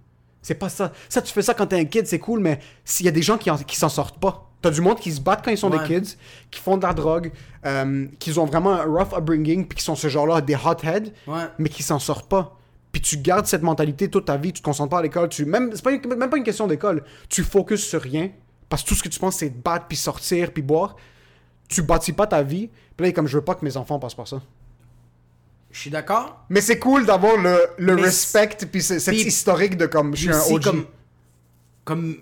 C'est pas ça. Ça tu fais ça quand t'es un kid, c'est cool mais s'il y a des gens qui en- qui s'en sortent pas. T'as du monde qui se battent quand ils sont Ouais. des kids, qui font de la drogue, euh, qui ont vraiment un rough upbringing puis qui sont ce genre-là des hotheads, Ouais. mais qui s'en sortent pas. Puis tu gardes cette mentalité toute ta vie, tu te concentres pas à l'école, tu même c'est pas une- même pas une question d'école, tu focuses sur rien parce que tout ce que tu penses c'est te battre puis sortir puis boire. Tu bâtis pas ta vie. Puis là, comme je veux pas que mes enfants passent par ça. Je suis d'accord. Mais c'est cool d'avoir le, le Mais respect puis cette historique de comme je suis un OG. comme, comme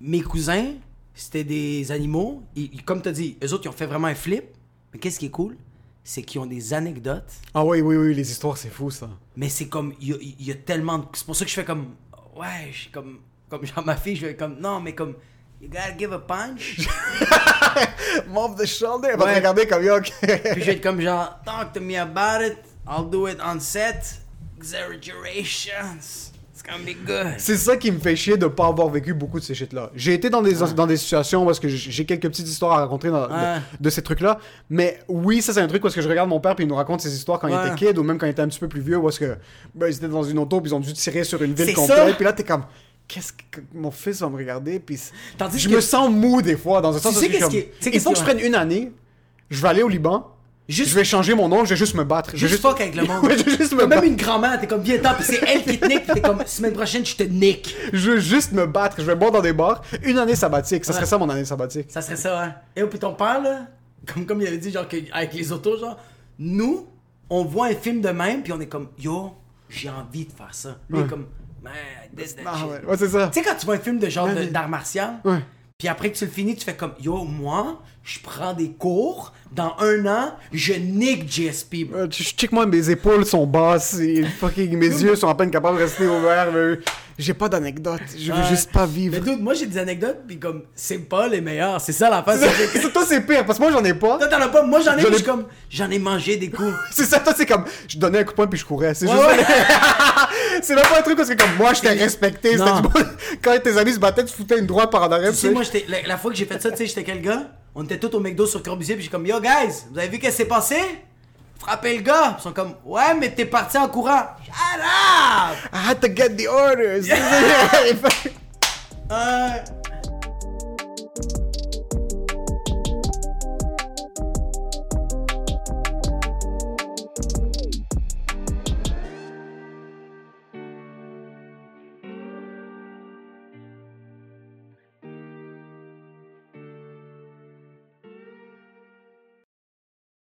mes cousins, c'était des animaux. Ils, ils- comme tu as dit, eux autres, ils ont fait vraiment un flip. Mais qu'est-ce qui est cool? C'est qu'ils ont des anecdotes. Ah oui, oui, oui, les histoires, c'est fou ça. Mais c'est comme, il y a, il y a tellement de... C'est pour ça que je fais comme, ouais, je suis comme, comme genre ma fille, je fais comme, non, mais comme, you gotta give a punch. Move the shoulder, elle va te regarder comme yo. ok. Puis je vais être comme genre, talk to me about it, I'll do it on set. Exaggerations. It's gonna be good. c'est ça qui me fait chier de pas avoir vécu beaucoup de ces shit-là. J'ai été dans des, dans des situations parce que j'ai quelques petites histoires à raconter dans- Ouais. de, de ces trucs-là. Mais oui, ça c'est un truc parce que je regarde mon père puis il nous raconte ses histoires quand il était kid ou même quand il était un petit peu plus vieux parce que ben, ils étaient dans une auto puis ils ont dû tirer sur une ville complète. Puis là t'es comme qu'est-ce que mon fils va me regarder puis Tandis je que- me sens mou des fois dans un sens sais où je suis qu'est-ce comme, qui est- tu sais il faut que je prenne une année je vais aller au Liban Juste- je vais changer mon nom je vais juste me battre je vais Juste fuck avec le monde. Ouais, je vais juste me Comme même une grand-mère, t'es comme, viens temps, pis c'est elle qui te nique, pis t'es comme, semaine prochaine, je te nique. je veux juste me battre je vais boire dans des bars une année sabbatique ça serait Ouais. ça mon année sabbatique Ça serait ça, hein. Et puis ton père, là, comme, comme il avait dit, genre, que- avec les autos, genre, nous, on voit un film de même, puis on est comme, yo, j'ai envie de faire ça. Lui, est comme, man, that ah shit. ouais, ouais c'est ça Tu sais, quand tu vois un film de genre d'art martial, Ouais. Puis après que tu le finis, tu fais comme, yo, moi, je prends des cours, dans un an, je nique GSP, bro. Euh, tu- check moi mes épaules sont basses et fucking mes yeux sont à peine capables de rester ouverts j'ai pas d'anecdote je veux juste pas vivre Mais dude, moi, j'ai des anecdotes, puis comme, c'est pas les meilleures. C'est ça que- C'est- toi c'est pire parce que moi j'en ai pas Toi, t'en as pas. Moi, j'en ai, J'en ai- comme, j'en ai mangé des coups. c'est ça toi c'est comme je donnais un coup de poing puis je courais c'est Ouais, juste ouais. c'est même pas un truc parce que comme moi je t'ai respecté c'était Non. du bon- quand tes amis se battaient tu foutais une droite par en arrière Tu sais, moi, j'étais, la, la fois que j'ai fait ça, tu sais, j'étais quel gars? On était tous au McDo sur Corbusier, puis j'ai comme, yo, guys, vous avez vu qu'est-ce qui s'est passé? Frappez le gars. Ils sont comme, ouais, mais t'es parti en courant. Shut up! I had to get the orders Ouais.